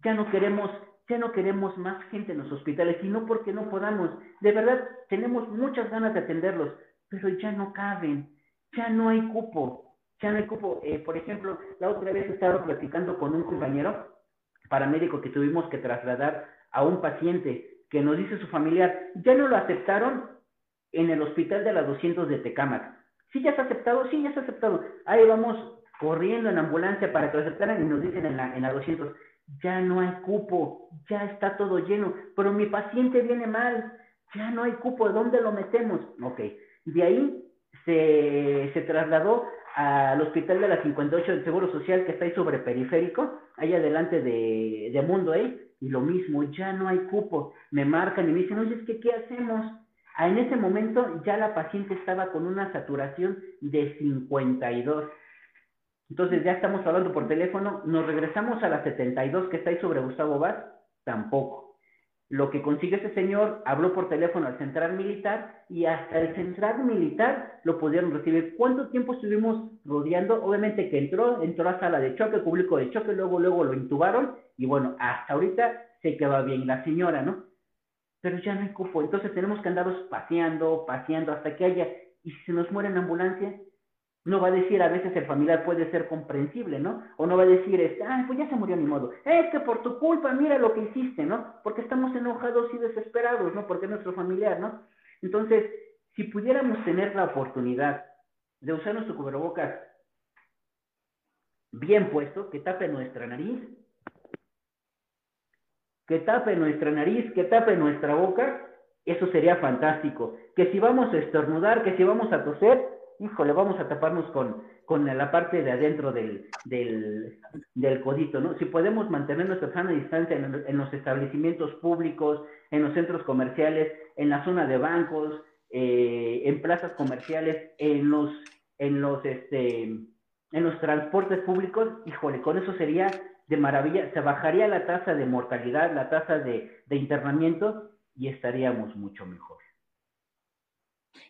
ya no queremos ya no queremos más gente en los hospitales y no porque no podamos. De verdad, tenemos muchas ganas de atenderlos, pero ya no caben, ya no hay cupo, ya no hay cupo. Eh, por ejemplo, la otra vez estaba platicando con un compañero paramédico que tuvimos que trasladar a un paciente que nos dice su familiar, ya no lo aceptaron en el hospital de la 200 de Tecámac. Sí, ya está aceptado, sí, ya está aceptado. Ahí vamos corriendo en ambulancia para que lo aceptaran y nos dicen en la, en la 200, ya no hay cupo, ya está todo lleno, pero mi paciente viene mal, ya no hay cupo, ¿dónde lo metemos? Ok, de ahí se, se trasladó al hospital de la 58 del Seguro Social que está ahí sobre periférico, ahí adelante de, de Mundo, ¿eh? Y lo mismo, ya no hay cupo. Me marcan y me dicen, oye, es ¿qué hacemos? Ah, en ese momento ya la paciente estaba con una saturación de 52. Entonces ya estamos hablando por teléfono, nos regresamos a la 72 que está ahí sobre Gustavo Vaz, tampoco. Lo que consigue ese señor, habló por teléfono al central militar y hasta el central militar lo pudieron recibir. ¿Cuánto tiempo estuvimos rodeando? Obviamente que entró, entró a sala de choque, público de choque, luego, luego lo intubaron y bueno, hasta ahorita se quedó bien la señora, ¿no? Pero ya no hay cupo, entonces tenemos que andaros paseando, paseando hasta que haya, y si se nos muere en ambulancia, no va a decir, a veces el familiar puede ser comprensible, ¿no? O no va a decir, este, ah, pues ya se murió mi modo. Es que por tu culpa, mira lo que hiciste, ¿no? Porque estamos enojados y desesperados, ¿no? Porque es nuestro familiar, ¿no? Entonces, si pudiéramos tener la oportunidad de usar nuestro cubrebocas bien puesto, que tape nuestra nariz, que tape nuestra nariz, que tape nuestra boca, eso sería fantástico. Que si vamos a estornudar, que si vamos a toser, híjole, vamos a taparnos con, con la parte de adentro del, del, del, codito, ¿no? Si podemos mantener nuestra sana distancia en, los establecimientos públicos, en los centros comerciales, en la zona de bancos, eh, en plazas comerciales, en los, en los, este, en los transportes públicos, híjole, con eso sería de maravilla, se bajaría la tasa de mortalidad, la tasa de, de internamiento y estaríamos mucho mejor.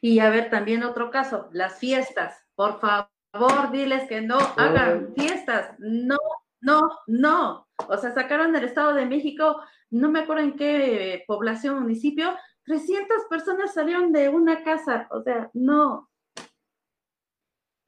Y a ver, también otro caso, las fiestas. Por favor, diles que no hagan fiestas. No, no, no. O sea, sacaron del Estado de México, no me acuerdo en qué población, municipio, 300 personas salieron de una casa. O sea, no.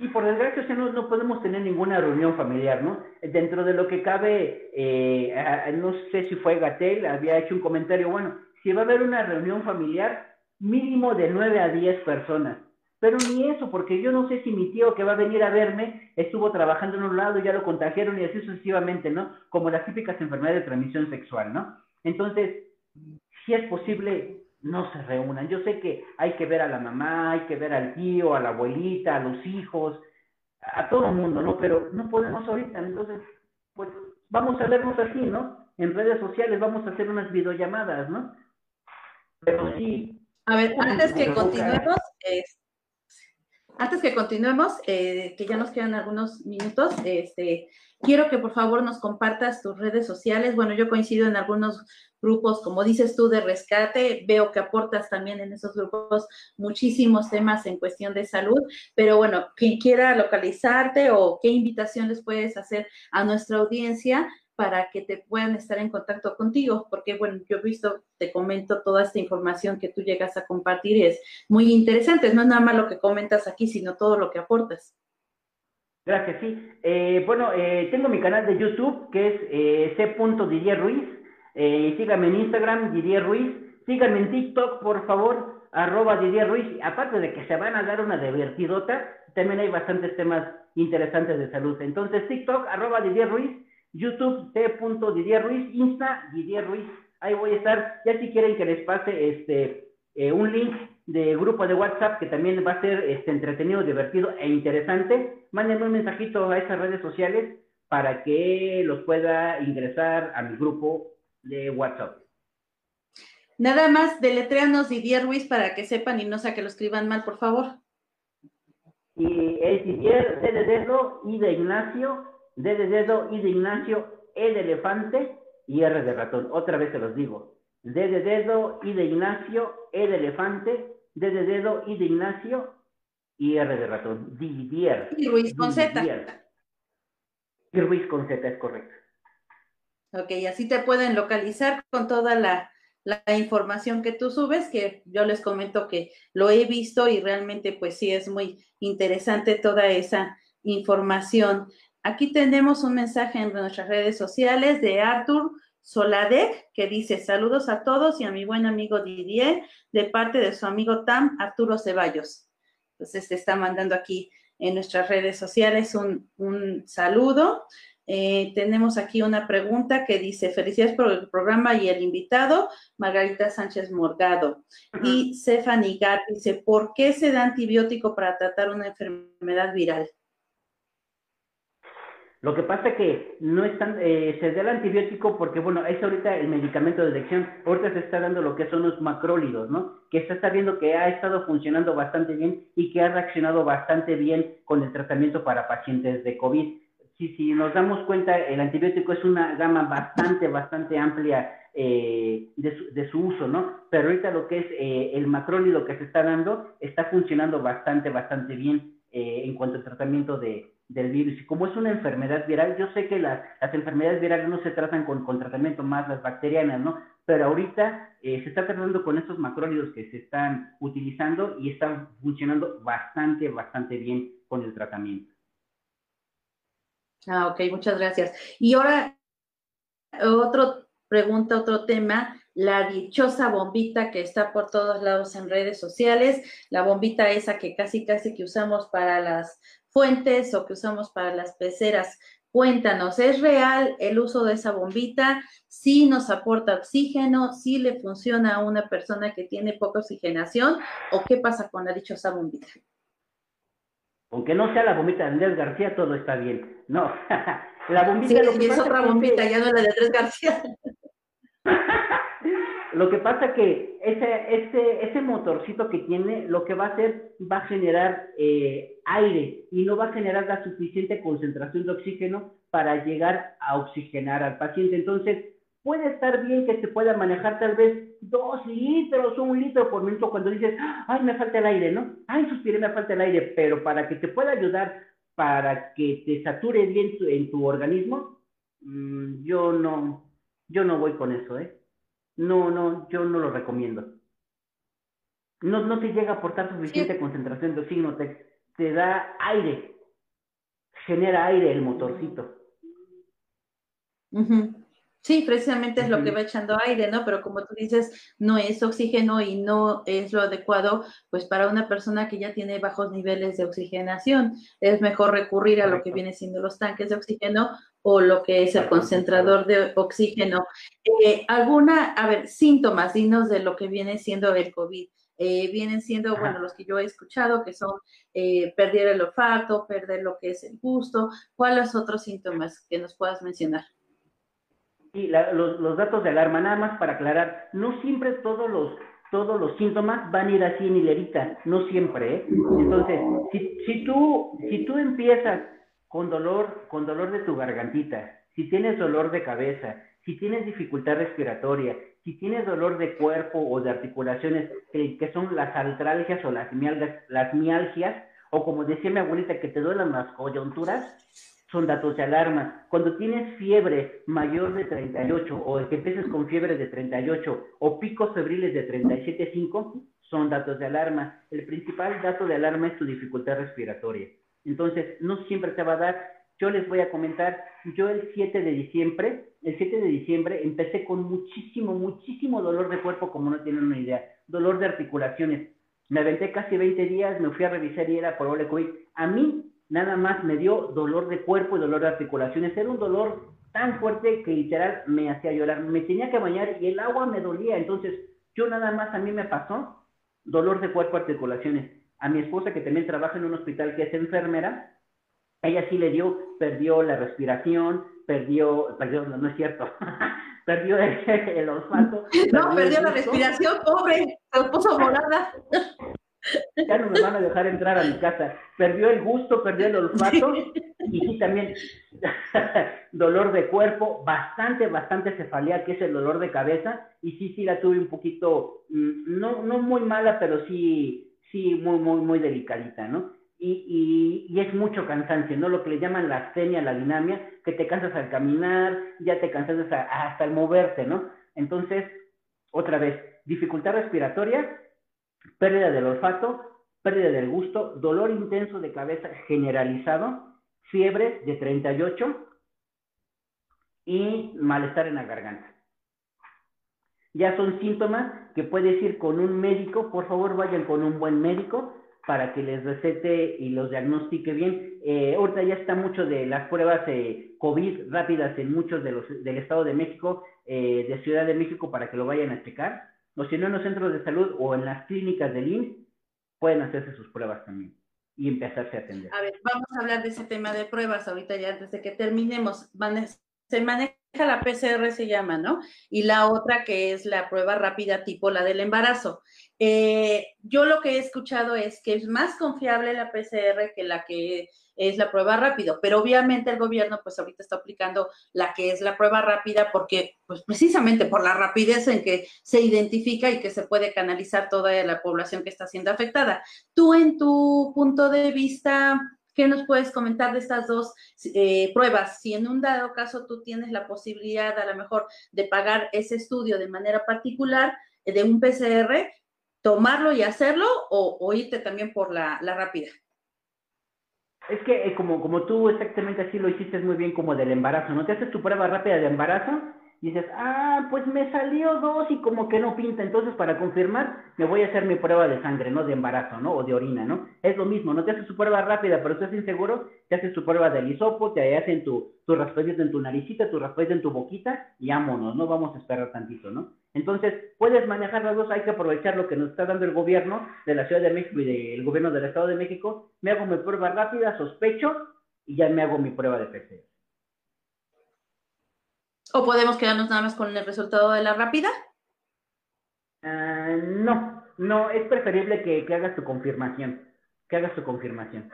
Y por desgracia, o no, no, podemos tener ninguna reunión familiar, ¿no? Dentro de lo que cabe, eh, no sé si fue Gatel, había hecho un comentario, bueno, si va a haber una reunión familiar, mínimo de 9 a 10 personas. Pero ni eso, porque yo no sé si mi tío que va a venir a verme estuvo trabajando en un lado ya lo contagiaron y así sucesivamente, ¿no? Como las típicas enfermedades de transmisión sexual, ¿no? Entonces, si es posible, no se reúnan. Yo sé que hay que ver a la mamá, hay que ver al tío, a la abuelita, a los hijos, a todo el mundo, ¿no? Pero no podemos ahorita, entonces, pues vamos a vernos así, ¿no? En redes sociales vamos a hacer unas videollamadas, ¿no? Pero sí, a ver, antes que continuemos, antes que continuemos, eh, que ya nos quedan algunos minutos, este, quiero que por favor nos compartas tus redes sociales. Bueno, yo coincido en algunos grupos, como dices tú, de rescate. Veo que aportas también en esos grupos muchísimos temas en cuestión de salud. Pero bueno, quien quiera localizarte o qué invitación les puedes hacer a nuestra audiencia para que te puedan estar en contacto contigo, porque bueno, yo he visto, te comento toda esta información que tú llegas a compartir y es muy interesante, no es nada más lo que comentas aquí, sino todo lo que aportas. Gracias, sí. Eh, bueno, eh, tengo mi canal de YouTube que es eh, c. Ruiz, eh, síganme en Instagram, Didier Ruiz, síganme en TikTok, por favor, arroba Didier Ruiz, aparte de que se van a dar una divertidota, también hay bastantes temas interesantes de salud. Entonces, TikTok, arroba Didier Ruiz, YouTube. Didier Ruiz, Insta Didier Ruiz. Ahí voy a estar. Ya si quieren que les pase este eh, un link de grupo de WhatsApp que también va a ser este, entretenido, divertido e interesante, mándenme un mensajito a esas redes sociales para que los pueda ingresar a mi grupo de WhatsApp. Nada más deletréanos Didier Ruiz para que sepan y no sea que lo escriban mal, por favor. Y es Didier, de dedo, I de Ignacio, D de dedo, I de Ignacio, E de elefante y R de ratón. Otra vez se los digo. D de dedo, I de Ignacio, E de elefante, D de dedo, I de Ignacio y R de ratón. Didier. Y Ruiz con Z. Y Ruiz con Z, es correcto. Ok, así te pueden localizar con toda la, la, información que tú subes, que yo les comento que lo he visto y realmente pues sí es muy interesante toda esa información. Aquí tenemos un mensaje en nuestras redes sociales de Arthur Soladec, que dice saludos a todos y a mi buen amigo Didier, de parte de su amigo Tam Arturo Ceballos. Entonces te está mandando aquí en nuestras redes sociales un, un saludo. Eh, tenemos aquí una pregunta que dice, felicidades por el programa y el invitado, Margarita Sánchez Morgado. Y Stephanie Gar dice, ¿por qué se da antibiótico para tratar una enfermedad viral? Lo que pasa es que no están, eh, se da el antibiótico porque, bueno, es ahorita el medicamento de elección. Ahorita se está dando lo que son los macrólidos, ¿no? Que se está viendo que ha estado funcionando bastante bien y que ha reaccionado bastante bien con el tratamiento para pacientes de COVID si, si nos damos cuenta, el antibiótico es una gama bastante, bastante amplia eh, de, su, uso, ¿no? Pero ahorita lo que es eh, el macrólido que se está dando está funcionando bastante, bastante bien eh, en cuanto al tratamiento de, del virus. Y como es una enfermedad viral, yo sé que las, enfermedades virales no se tratan con, con, tratamiento más las bacterianas, ¿no? Pero ahorita se está tratando con estos macrólidos que se están utilizando y están funcionando bastante, bastante bien con el tratamiento. Ah, ok, muchas gracias. Y ahora, otra pregunta, otro tema, la dichosa bombita que está por todos lados en redes sociales, la bombita esa que casi, casi que usamos para las fuentes o que usamos para las peceras. Cuéntanos, ¿es real el uso de esa bombita? ¿Sí nos aporta oxígeno? ¿Sí le funciona a una persona que tiene poca oxigenación? ¿O qué pasa con la dichosa bombita? Aunque no sea la bombita de Andrés García, todo está bien. No, la bombita... Sí, es otra bombita, ya no la de Andrés García. lo que pasa que ese, ese, ese motorcito que tiene, lo que va a hacer, va a generar eh, aire y no va a generar la suficiente concentración de oxígeno para llegar a oxigenar al paciente. Entonces, puede estar bien que se pueda manejar tal vez dos litros o un litro por minuto cuando dices, ay, me falta el aire, ¿no? Ay, suspiré, me falta el aire, pero para que te pueda ayudar, para que te sature bien en tu organismo, mm, yo no, yo no voy con eso, ¿eh? No, no, yo no lo recomiendo. No, no te llega a aportar suficiente concentración de oxígeno, te, te da aire, genera aire el motorcito. Sí, precisamente es lo que va echando aire, ¿no? Pero como tú dices, no es oxígeno y no es lo adecuado, pues para una persona que ya tiene bajos niveles de oxigenación, es mejor recurrir a lo que viene siendo los tanques de oxígeno o lo que es el concentrador de oxígeno. Eh, ¿Alguna, a ver, síntomas, dinos de lo que viene siendo el COVID? Eh, vienen siendo, bueno, los que yo he escuchado, que son eh, perder el olfato, perder lo que es el gusto. ¿Cuáles otros síntomas que nos puedas mencionar? Sí, los, datos de alarma, nada más para aclarar, no siempre todos los todos los síntomas van a ir así en hilerita, no siempre, ¿eh? Entonces, si, si, tú, si tú empiezas con dolor, con dolor de tu gargantita, si tienes dolor de cabeza, si tienes dificultad respiratoria, si tienes dolor de cuerpo o de articulaciones, que, son las artralgias o las mialgias, las mialgias, o como decía mi abuelita, que te duelen las coyunturas, son datos de alarma. Cuando tienes fiebre mayor de 38 o que empieces con fiebre de 38 o picos febriles de 37.5, son datos de alarma. El principal dato de alarma es tu dificultad respiratoria. Entonces, no siempre te va a dar. Yo les voy a comentar, yo el 7 de diciembre, el 7 de diciembre empecé con muchísimo, muchísimo dolor de cuerpo, como no tienen una idea, dolor de articulaciones. Me aventé casi 20 días, me fui a revisar y era probable COVID. A mí nada más me dio dolor de cuerpo y dolor de articulaciones. Era un dolor tan fuerte que literal me hacía llorar. Me tenía que bañar y el agua me dolía. Entonces, yo nada más a mí me pasó dolor de cuerpo, articulaciones. A mi esposa, que también trabaja en un hospital que es enfermera, ella sí le dio, perdió la respiración, perdió, perdió, no, es cierto, perdió el, olfato. No, perdió, la respiración, pobre, se puso morada. Ya no me van a dejar entrar a mi casa. Perdió el gusto, perdió el olfato y sí también dolor de cuerpo, bastante, bastante cefalea, que es el dolor de cabeza. Y sí, sí la tuve un poquito, mm, no, no muy mala, pero sí, sí, muy, muy, muy delicadita, ¿no? y, y, es mucho cansancio, ¿no? Lo que le llaman la astenia, la dinamia, que te cansas al caminar, ya te cansas hasta el moverte, ¿no? Entonces, otra vez, dificultad respiratoria, pérdida del olfato, pérdida del gusto, dolor intenso de cabeza generalizado, fiebre de 38 y malestar en la garganta. Ya son síntomas que puedes ir con un médico, por favor vayan con un buen médico, para que les recete y los diagnostique bien. Eh, ahorita ya está mucho de las pruebas eh, COVID rápidas en muchos de los del Estado de México, eh, de Ciudad de México, para que lo vayan a checar. O si no, en los centros de salud o en las clínicas del IMSS, pueden hacerse sus pruebas también y empezarse a atender. A ver, vamos a hablar de ese tema de pruebas ahorita ya antes de que terminemos. Se maneja la PCR, se llama, ¿no? Y la otra que es la prueba rápida tipo la del embarazo. Eh, yo lo que he escuchado es que es más confiable la PCR que la que es la prueba rápido, pero obviamente el gobierno pues ahorita está aplicando la que es la prueba rápida porque pues precisamente por la rapidez en que se identifica y que se puede canalizar toda la población que está siendo afectada. Tú en tu punto de vista, ¿qué nos puedes comentar de estas dos eh, pruebas? Si en un dado caso tú tienes la posibilidad a lo mejor de pagar ese estudio de manera particular, eh, de un PCR, tomarlo y hacerlo o, irte también por la, rápida? Es que eh, como, como tú exactamente así lo hiciste muy bien como del embarazo, ¿no? Te haces tu prueba rápida de embarazo dices, ah, pues me salió dos y como que no pinta, entonces para confirmar me voy a hacer mi prueba de sangre, ¿no? De embarazo, ¿no? O de orina, ¿no? Es lo mismo, no te haces tu prueba rápida, pero estás inseguro, te haces tu prueba del hisopo, te hacen tu, tu raspadito en tu naricita, tu raspadito en tu boquita y vámonos, ¿no? Vamos a esperar tantito, ¿no? Entonces, puedes manejar las dos, hay que aprovechar lo que nos está dando el gobierno de la Ciudad de México y del gobierno del Estado de México, me hago mi prueba rápida, sospecho y ya me hago mi prueba de PCR. ¿O podemos quedarnos nada más con el resultado de la rápida? Ah, no, no, es preferible que, hagas tu confirmación, que hagas tu confirmación.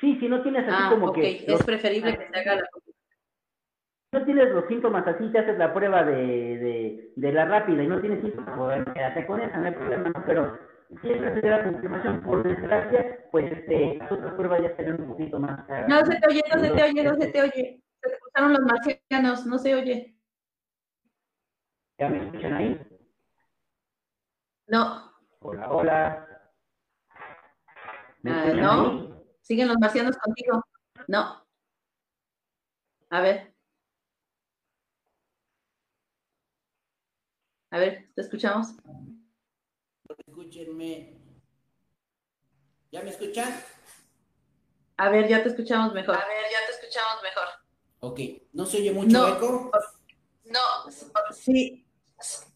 Sí, si no tienes así ah, como que... es preferible que se haga la confirmación. no tienes los síntomas así, te haces la prueba de, de, la rápida y no tienes síntomas, pues quédate con esa, no hay problema, pero si es que hacer la confirmación, por desgracia, pues este, las otras pruebas ya serán un poquito más... No se te oye, no se te oye, no se te oye. Escucharon los marcianos, no se oye. ¿Ya me escuchan ahí? No. Hola, hola. Ah, no, siguen los marcianos contigo. No. A ver. A ver, te escuchamos. Escúchenme. ¿Ya me escuchan? A ver, ya te escuchamos mejor. A ver, ya te escuchamos mejor. Ok, ¿no se oye mucho eco? No, sí,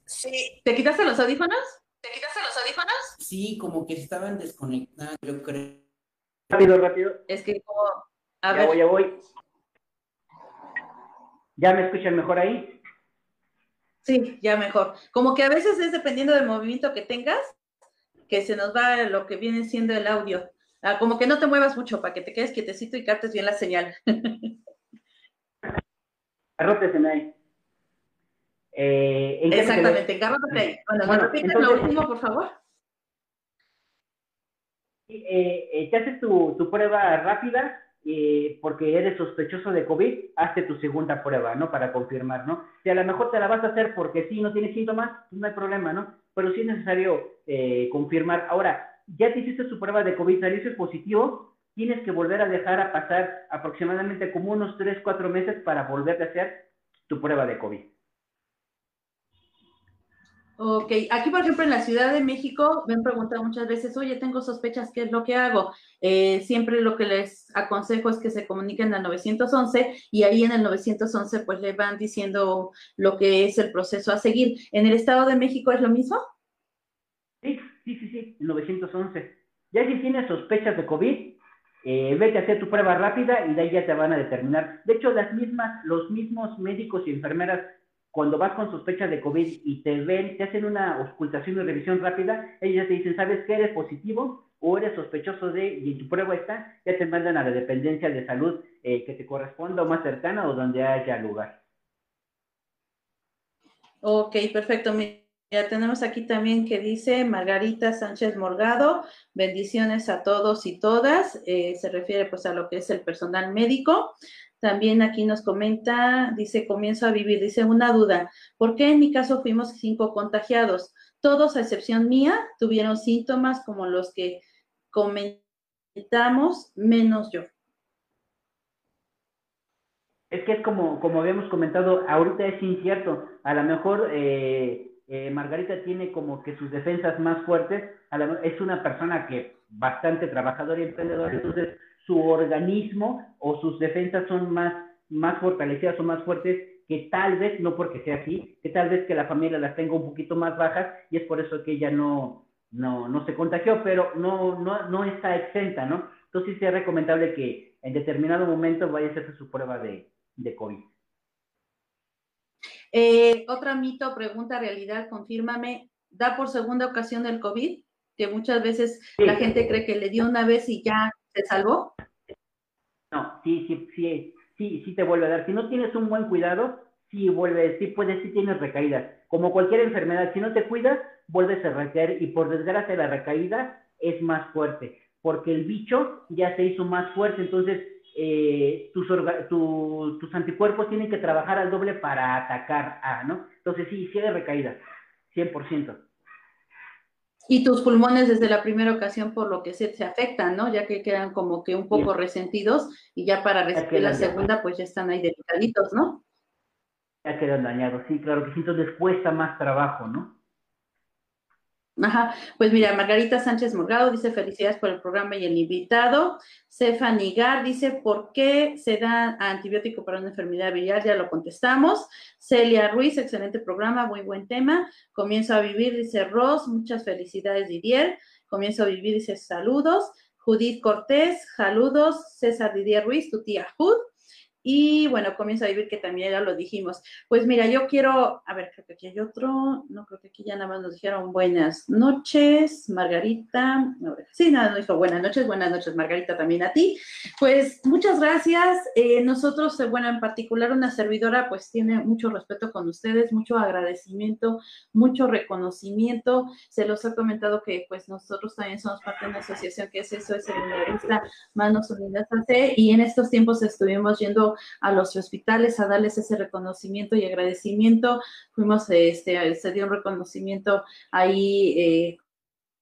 sí. ¿Te quitaste los audífonos? ¿Te quitaste los audífonos? Sí, como que estaban desconectados, yo creo. Rápido, rápido. Es que como... A ya ver. voy, ya voy. ¿Ya me escuchan mejor ahí? Sí, ya mejor. Como que a veces es dependiendo del movimiento que tengas, que se nos va lo que viene siendo el audio. Ah, como que no te muevas mucho para que te quedes quietecito y captes bien la señal. Arrótese ahí. Eh, Exactamente, encárrate ahí. Bueno, bueno repites lo último, por favor? Eh, eh, te haces tu, tu prueba rápida eh, porque eres sospechoso de COVID, hazte tu segunda prueba, ¿no? Para confirmar, ¿no? Si a lo mejor te la vas a hacer porque sí, no tienes síntomas, pues no hay problema, ¿no? Pero sí es necesario eh, confirmar. Ahora, ya te hiciste tu prueba de COVID, saliste positivo, tienes que volver a dejar a pasar aproximadamente como unos 3, 4 meses para volver a hacer tu prueba de COVID. Ok, aquí por ejemplo en la Ciudad de México me han preguntado muchas veces, oye, tengo sospechas, ¿qué es lo que hago? Eh, siempre lo que les aconsejo es que se comuniquen al 911 y ahí en el 911 pues le van diciendo lo que es el proceso a seguir. ¿En el Estado de México es lo mismo? Sí, sí, sí, sí, el 911. Ya si tienes sospechas de COVID, eh, vete a hacer tu prueba rápida y de ahí ya te van a determinar. De hecho, las mismas, los mismos médicos y enfermeras, cuando vas con sospecha de COVID y te ven, te hacen una ocultación y revisión rápida, ellos ya te dicen, ¿sabes qué? Eres positivo o eres sospechoso de, y tu prueba está, ya te mandan a la dependencia de salud eh, que te corresponda o más cercana o donde haya lugar. Ok, perfecto. Ya tenemos aquí también que dice Margarita Sánchez Morgado, bendiciones a todos y todas, eh, se refiere pues a lo que es el personal médico. También aquí nos comenta, dice, comienzo a vivir, dice una duda, ¿por qué en mi caso fuimos cinco contagiados? Todos, a excepción mía, tuvieron síntomas como los que comentamos, menos yo. Es que es como, como habíamos comentado, ahorita es incierto. A lo mejor eh, eh, Margarita tiene como que sus defensas más fuertes, es una persona que bastante trabajadora y emprendedora, entonces su organismo o sus defensas son más, más fortalecidas o más fuertes que tal vez, no porque sea así, que tal vez que la familia las tenga un poquito más bajas y es por eso que ella no, no, no se contagió, pero no, no, no está exenta, ¿no? Entonces sí es recomendable que en determinado momento vaya a hacerse su prueba de, de COVID. Eh, otra mito, pregunta, realidad, confírmame, ¿da por segunda ocasión el COVID? Que muchas veces la gente cree que le dio una vez y ya se salvó. No, sí, sí, sí, sí, sí te vuelve a dar. Si no tienes un buen cuidado, sí vuelve, sí puedes, sí tienes recaídas. Como cualquier enfermedad, si no te cuidas, vuelves a recaer y por desgracia la recaída es más fuerte, porque el bicho ya se hizo más fuerte, entonces eh, tus, tus anticuerpos tienen que trabajar al doble para atacar a, ¿no? Entonces sí, sí hay recaída, 100%. Y tus pulmones desde la primera ocasión por lo que se, se afectan, ¿no? Ya que quedan como que un poco resentidos y ya para respirar la segunda pues ya están ahí delicaditos, ¿no? Ya quedan dañados, sí, claro que sí, entonces cuesta más trabajo, ¿no? Ajá, pues mira, Margarita Sánchez Morgado dice felicidades por el programa y el invitado. Cefa Nigar dice, ¿por qué se da antibiótico para una enfermedad viral? Ya lo contestamos. Celia Ruiz, excelente programa, muy buen tema. Comienzo a vivir, dice Ross, muchas felicidades Didier. Comienzo a vivir, dice saludos. Judith Cortés, saludos. César Didier Ruiz, tu tía Jud. Y bueno, comienza a vivir, que también ya lo dijimos. Pues mira, yo quiero, a ver, creo que aquí hay otro, no creo que aquí ya nada más nos dijeron buenas noches, Margarita. sí, nada, nos dijo buenas noches, buenas noches, Margarita, también a ti. Pues muchas gracias. Eh, nosotros, eh, bueno, en particular una servidora, pues tiene mucho respeto con ustedes, mucho agradecimiento, mucho reconocimiento. Se los he comentado que pues nosotros también somos parte de una asociación que es eso, es el Manos Unidas AC, y en estos tiempos estuvimos yendo a los hospitales a darles ese reconocimiento y agradecimiento. Fuimos, este, se dio un reconocimiento ahí eh,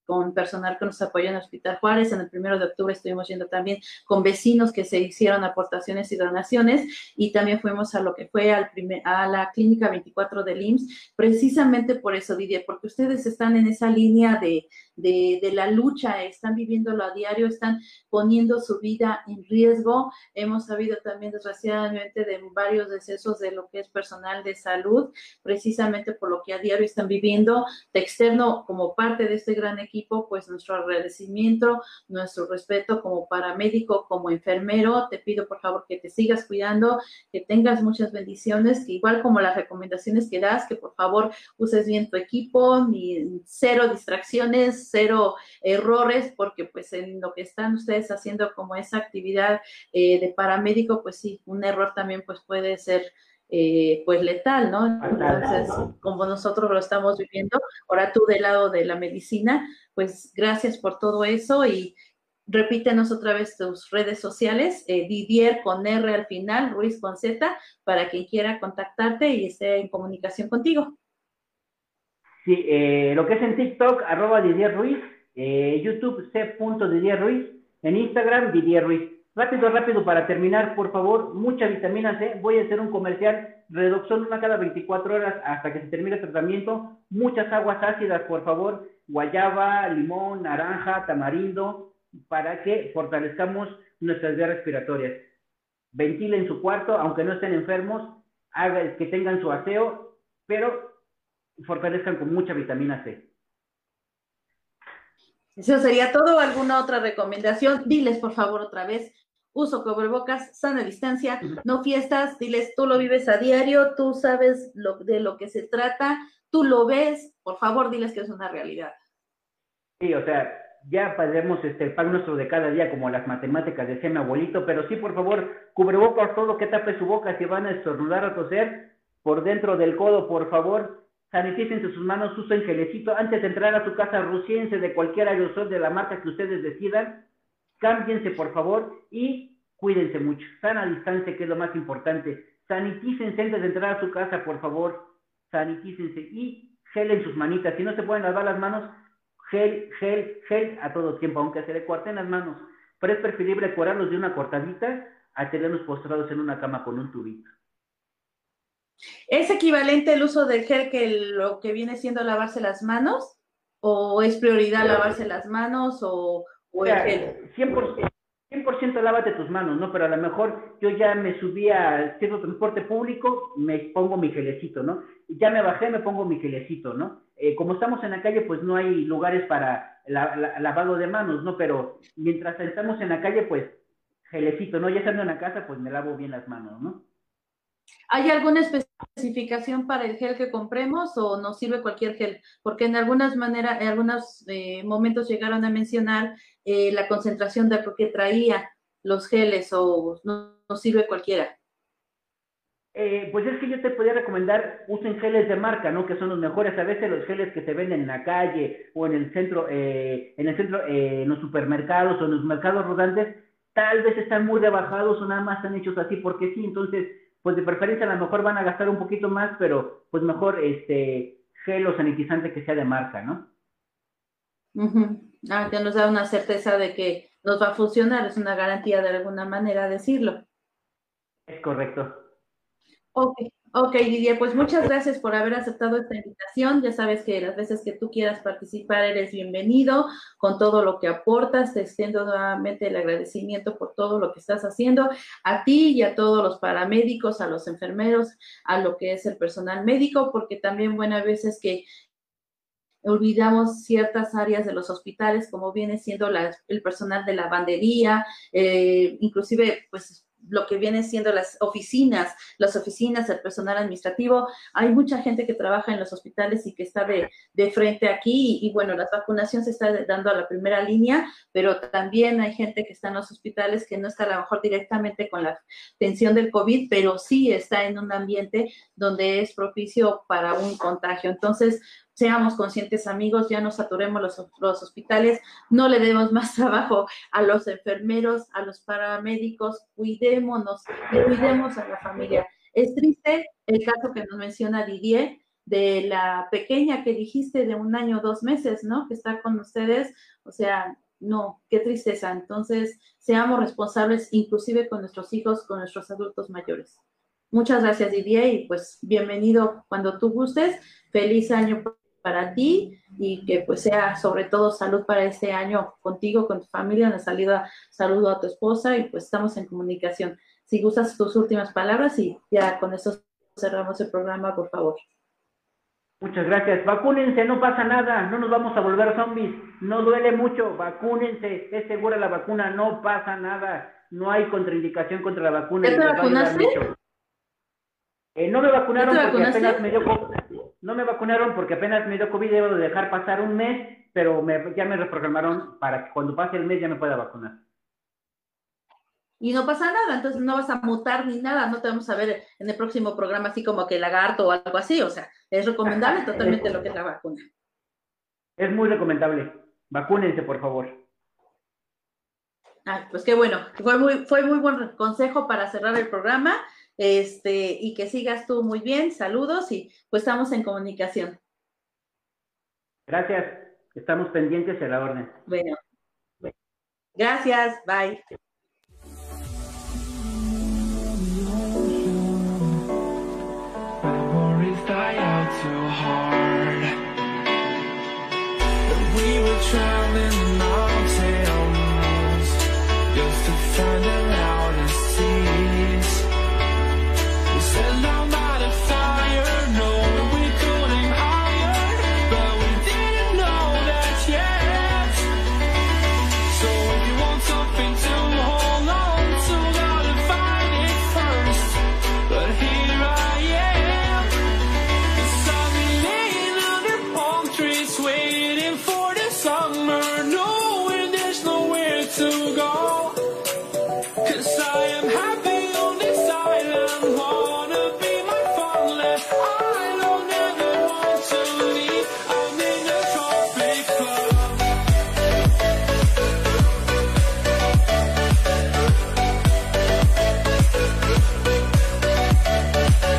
con personal que nos apoyó en el Hospital Juárez. En el primero de octubre estuvimos yendo también con vecinos que se hicieron aportaciones y donaciones y también fuimos a lo que fue al primer, a la clínica 24 del IMSS, precisamente por eso, Didier, porque ustedes están en esa línea de, de, la lucha, están viviéndolo a diario, están poniendo su vida en riesgo. Hemos sabido también, desgraciadamente, de varios decesos de lo que es personal de salud, precisamente por lo que a diario están viviendo. De externo, como parte de este gran equipo, pues nuestro agradecimiento, nuestro respeto como paramédico, como enfermero. Te pido, por favor, que te sigas cuidando, que tengas muchas bendiciones, que igual como las recomendaciones que das, que por favor uses bien tu equipo, ni cero distracciones, cero errores, porque pues en lo que están ustedes haciendo como esa actividad eh, de paramédico, pues sí, un error también pues puede ser eh, pues letal, ¿no? Entonces, como nosotros lo estamos viviendo, ahora tú del lado de la medicina, pues gracias por todo eso y repítenos otra vez tus redes sociales, eh, Didier con R al final, Ruiz con Z, para quien quiera contactarte y esté en comunicación contigo. Sí, eh, lo que es en TikTok, arroba Didier Ruiz, eh, YouTube C. Ruiz, en Instagram Didier Ruiz. Rápido, rápido, para terminar, por favor, mucha vitamina C. Voy a hacer un comercial, reducción una cada 24 horas hasta que se termine el tratamiento. Muchas aguas ácidas, por favor, guayaba, limón, naranja, tamarindo, para que fortalezcamos nuestras vías respiratorias. Ventilen su cuarto, aunque no estén enfermos, hagan que tengan su aseo, pero fortalezcan con mucha vitamina C. Eso sería todo. ¿Alguna otra recomendación? Diles, por favor, otra vez. Uso cubrebocas, sana distancia, no fiestas. Diles, tú lo vives a diario, tú sabes lo, de lo que se trata, tú lo ves. Por favor, diles que es una realidad. Sí, o sea, ya podemos este, el pan nuestro de cada día, como las matemáticas, decía mi abuelito, pero sí, por favor, cubrebocas todo que tape su boca si van a estornudar o toser por dentro del codo, por favor, sanitícense sus manos, usen gelecito, antes de entrar a su casa, rociense de cualquier aerosol de la marca que ustedes decidan, cámbiense, por favor, y cuídense mucho, sana distancia, que es lo más importante, sanitícense antes de entrar a su casa, por favor, sanitícense y gelen sus manitas, si no se pueden lavar las manos, gel, gel, gel a todo tiempo, aunque se le cuarten las manos. Pero es preferible curarlos de una cortadita a tenerlos postrados en una cama con un tubito. ¿Es equivalente el uso del gel que lo que viene siendo lavarse las manos? ¿O es prioridad lavarse las manos o, o el gel? 100%, 100% lávate tus manos, ¿no? Pero a lo mejor yo ya me subí a cierto transporte público, me pongo mi gelecito, ¿no? Ya me bajé, me pongo mi gelecito, ¿no? Eh, como estamos en la calle, pues no hay lugares para lavado de manos, ¿no? Pero mientras estamos en la calle, pues gelecito, ¿no? Ya estando en la casa, pues me lavo bien las manos, ¿no? ¿Hay alguna especificación para el gel que compremos o nos sirve cualquier gel? Porque en algunas maneras, en algunos eh, momentos llegaron a mencionar eh, la concentración de lo que traía los geles o no, sirve cualquiera. Eh, pues es que yo te podría recomendar, usen geles de marca, ¿no? Que son los mejores. A veces los geles que se venden en la calle o en el centro, en el centro, en los supermercados o en los mercados rodantes, tal vez están muy rebajados o nada más están hechos así porque sí. Entonces, pues de preferencia a lo mejor van a gastar un poquito más, pero pues mejor este gel o sanitizante que sea de marca, ¿no? Ah, que nos da una certeza de que nos va a funcionar, es una garantía de alguna manera decirlo. Es correcto. Ok, Ok, Didier, pues muchas gracias por haber aceptado esta invitación. Ya sabes que las veces que tú quieras participar eres bienvenido con todo lo que aportas. Te extiendo nuevamente el agradecimiento por todo lo que estás haciendo a ti y a todos los paramédicos, a los enfermeros, a lo que es el personal médico, porque también buenas veces que olvidamos ciertas áreas de los hospitales, como viene siendo el personal de lavandería, eh, inclusive pues lo que viene siendo las oficinas, las oficinas, el personal administrativo. Hay mucha gente que trabaja en los hospitales y que está de, frente aquí y, bueno, la vacunación se está dando a la primera línea, pero también hay gente que está en los hospitales que no está a lo mejor directamente con la tensión del COVID, pero sí está en un ambiente donde es propicio para un contagio. Entonces, seamos conscientes amigos, ya no saturemos los, hospitales, no le demos más trabajo a los enfermeros, a los paramédicos, cuidémonos cuidemos a la familia. Es triste el caso que nos menciona Didier de la pequeña que dijiste de un año, dos meses, ¿no? Que está con ustedes, o sea, no, qué tristeza. Entonces, seamos responsables inclusive con nuestros hijos, con nuestros adultos mayores. Muchas gracias Didier y pues bienvenido cuando tú gustes. Feliz año para ti y que pues sea sobre todo salud para este año contigo, con tu familia, una salida, saludo a tu esposa y pues estamos en comunicación. Si gustas tus últimas palabras y ya con eso cerramos el programa, por favor. Muchas gracias. Vacúnense, no pasa nada, no nos vamos a volver zombies, no duele mucho, vacúnense, es segura la vacuna, no pasa nada, no hay contraindicación contra la vacuna. ¿Ya te vacunaste? Eh, no me vacunaron porque apenas me dio no me vacunaron porque apenas me dio COVID, debo de dejar pasar un mes, pero ya me reprogramaron para que cuando pase el mes ya me pueda vacunar. Y no pasa nada, entonces no vas a mutar ni nada, no te vamos a ver en el próximo programa así como que lagarto o algo así, o sea, es recomendable totalmente lo que es la vacuna. Es muy recomendable, vacúnense por favor. Ah, pues qué bueno, fue muy, fue muy buen consejo para cerrar el programa. Este, y que sigas tú muy bien. Saludos y pues estamos en comunicación. Gracias. Estamos pendientes de la orden. Bueno. Gracias. Bye.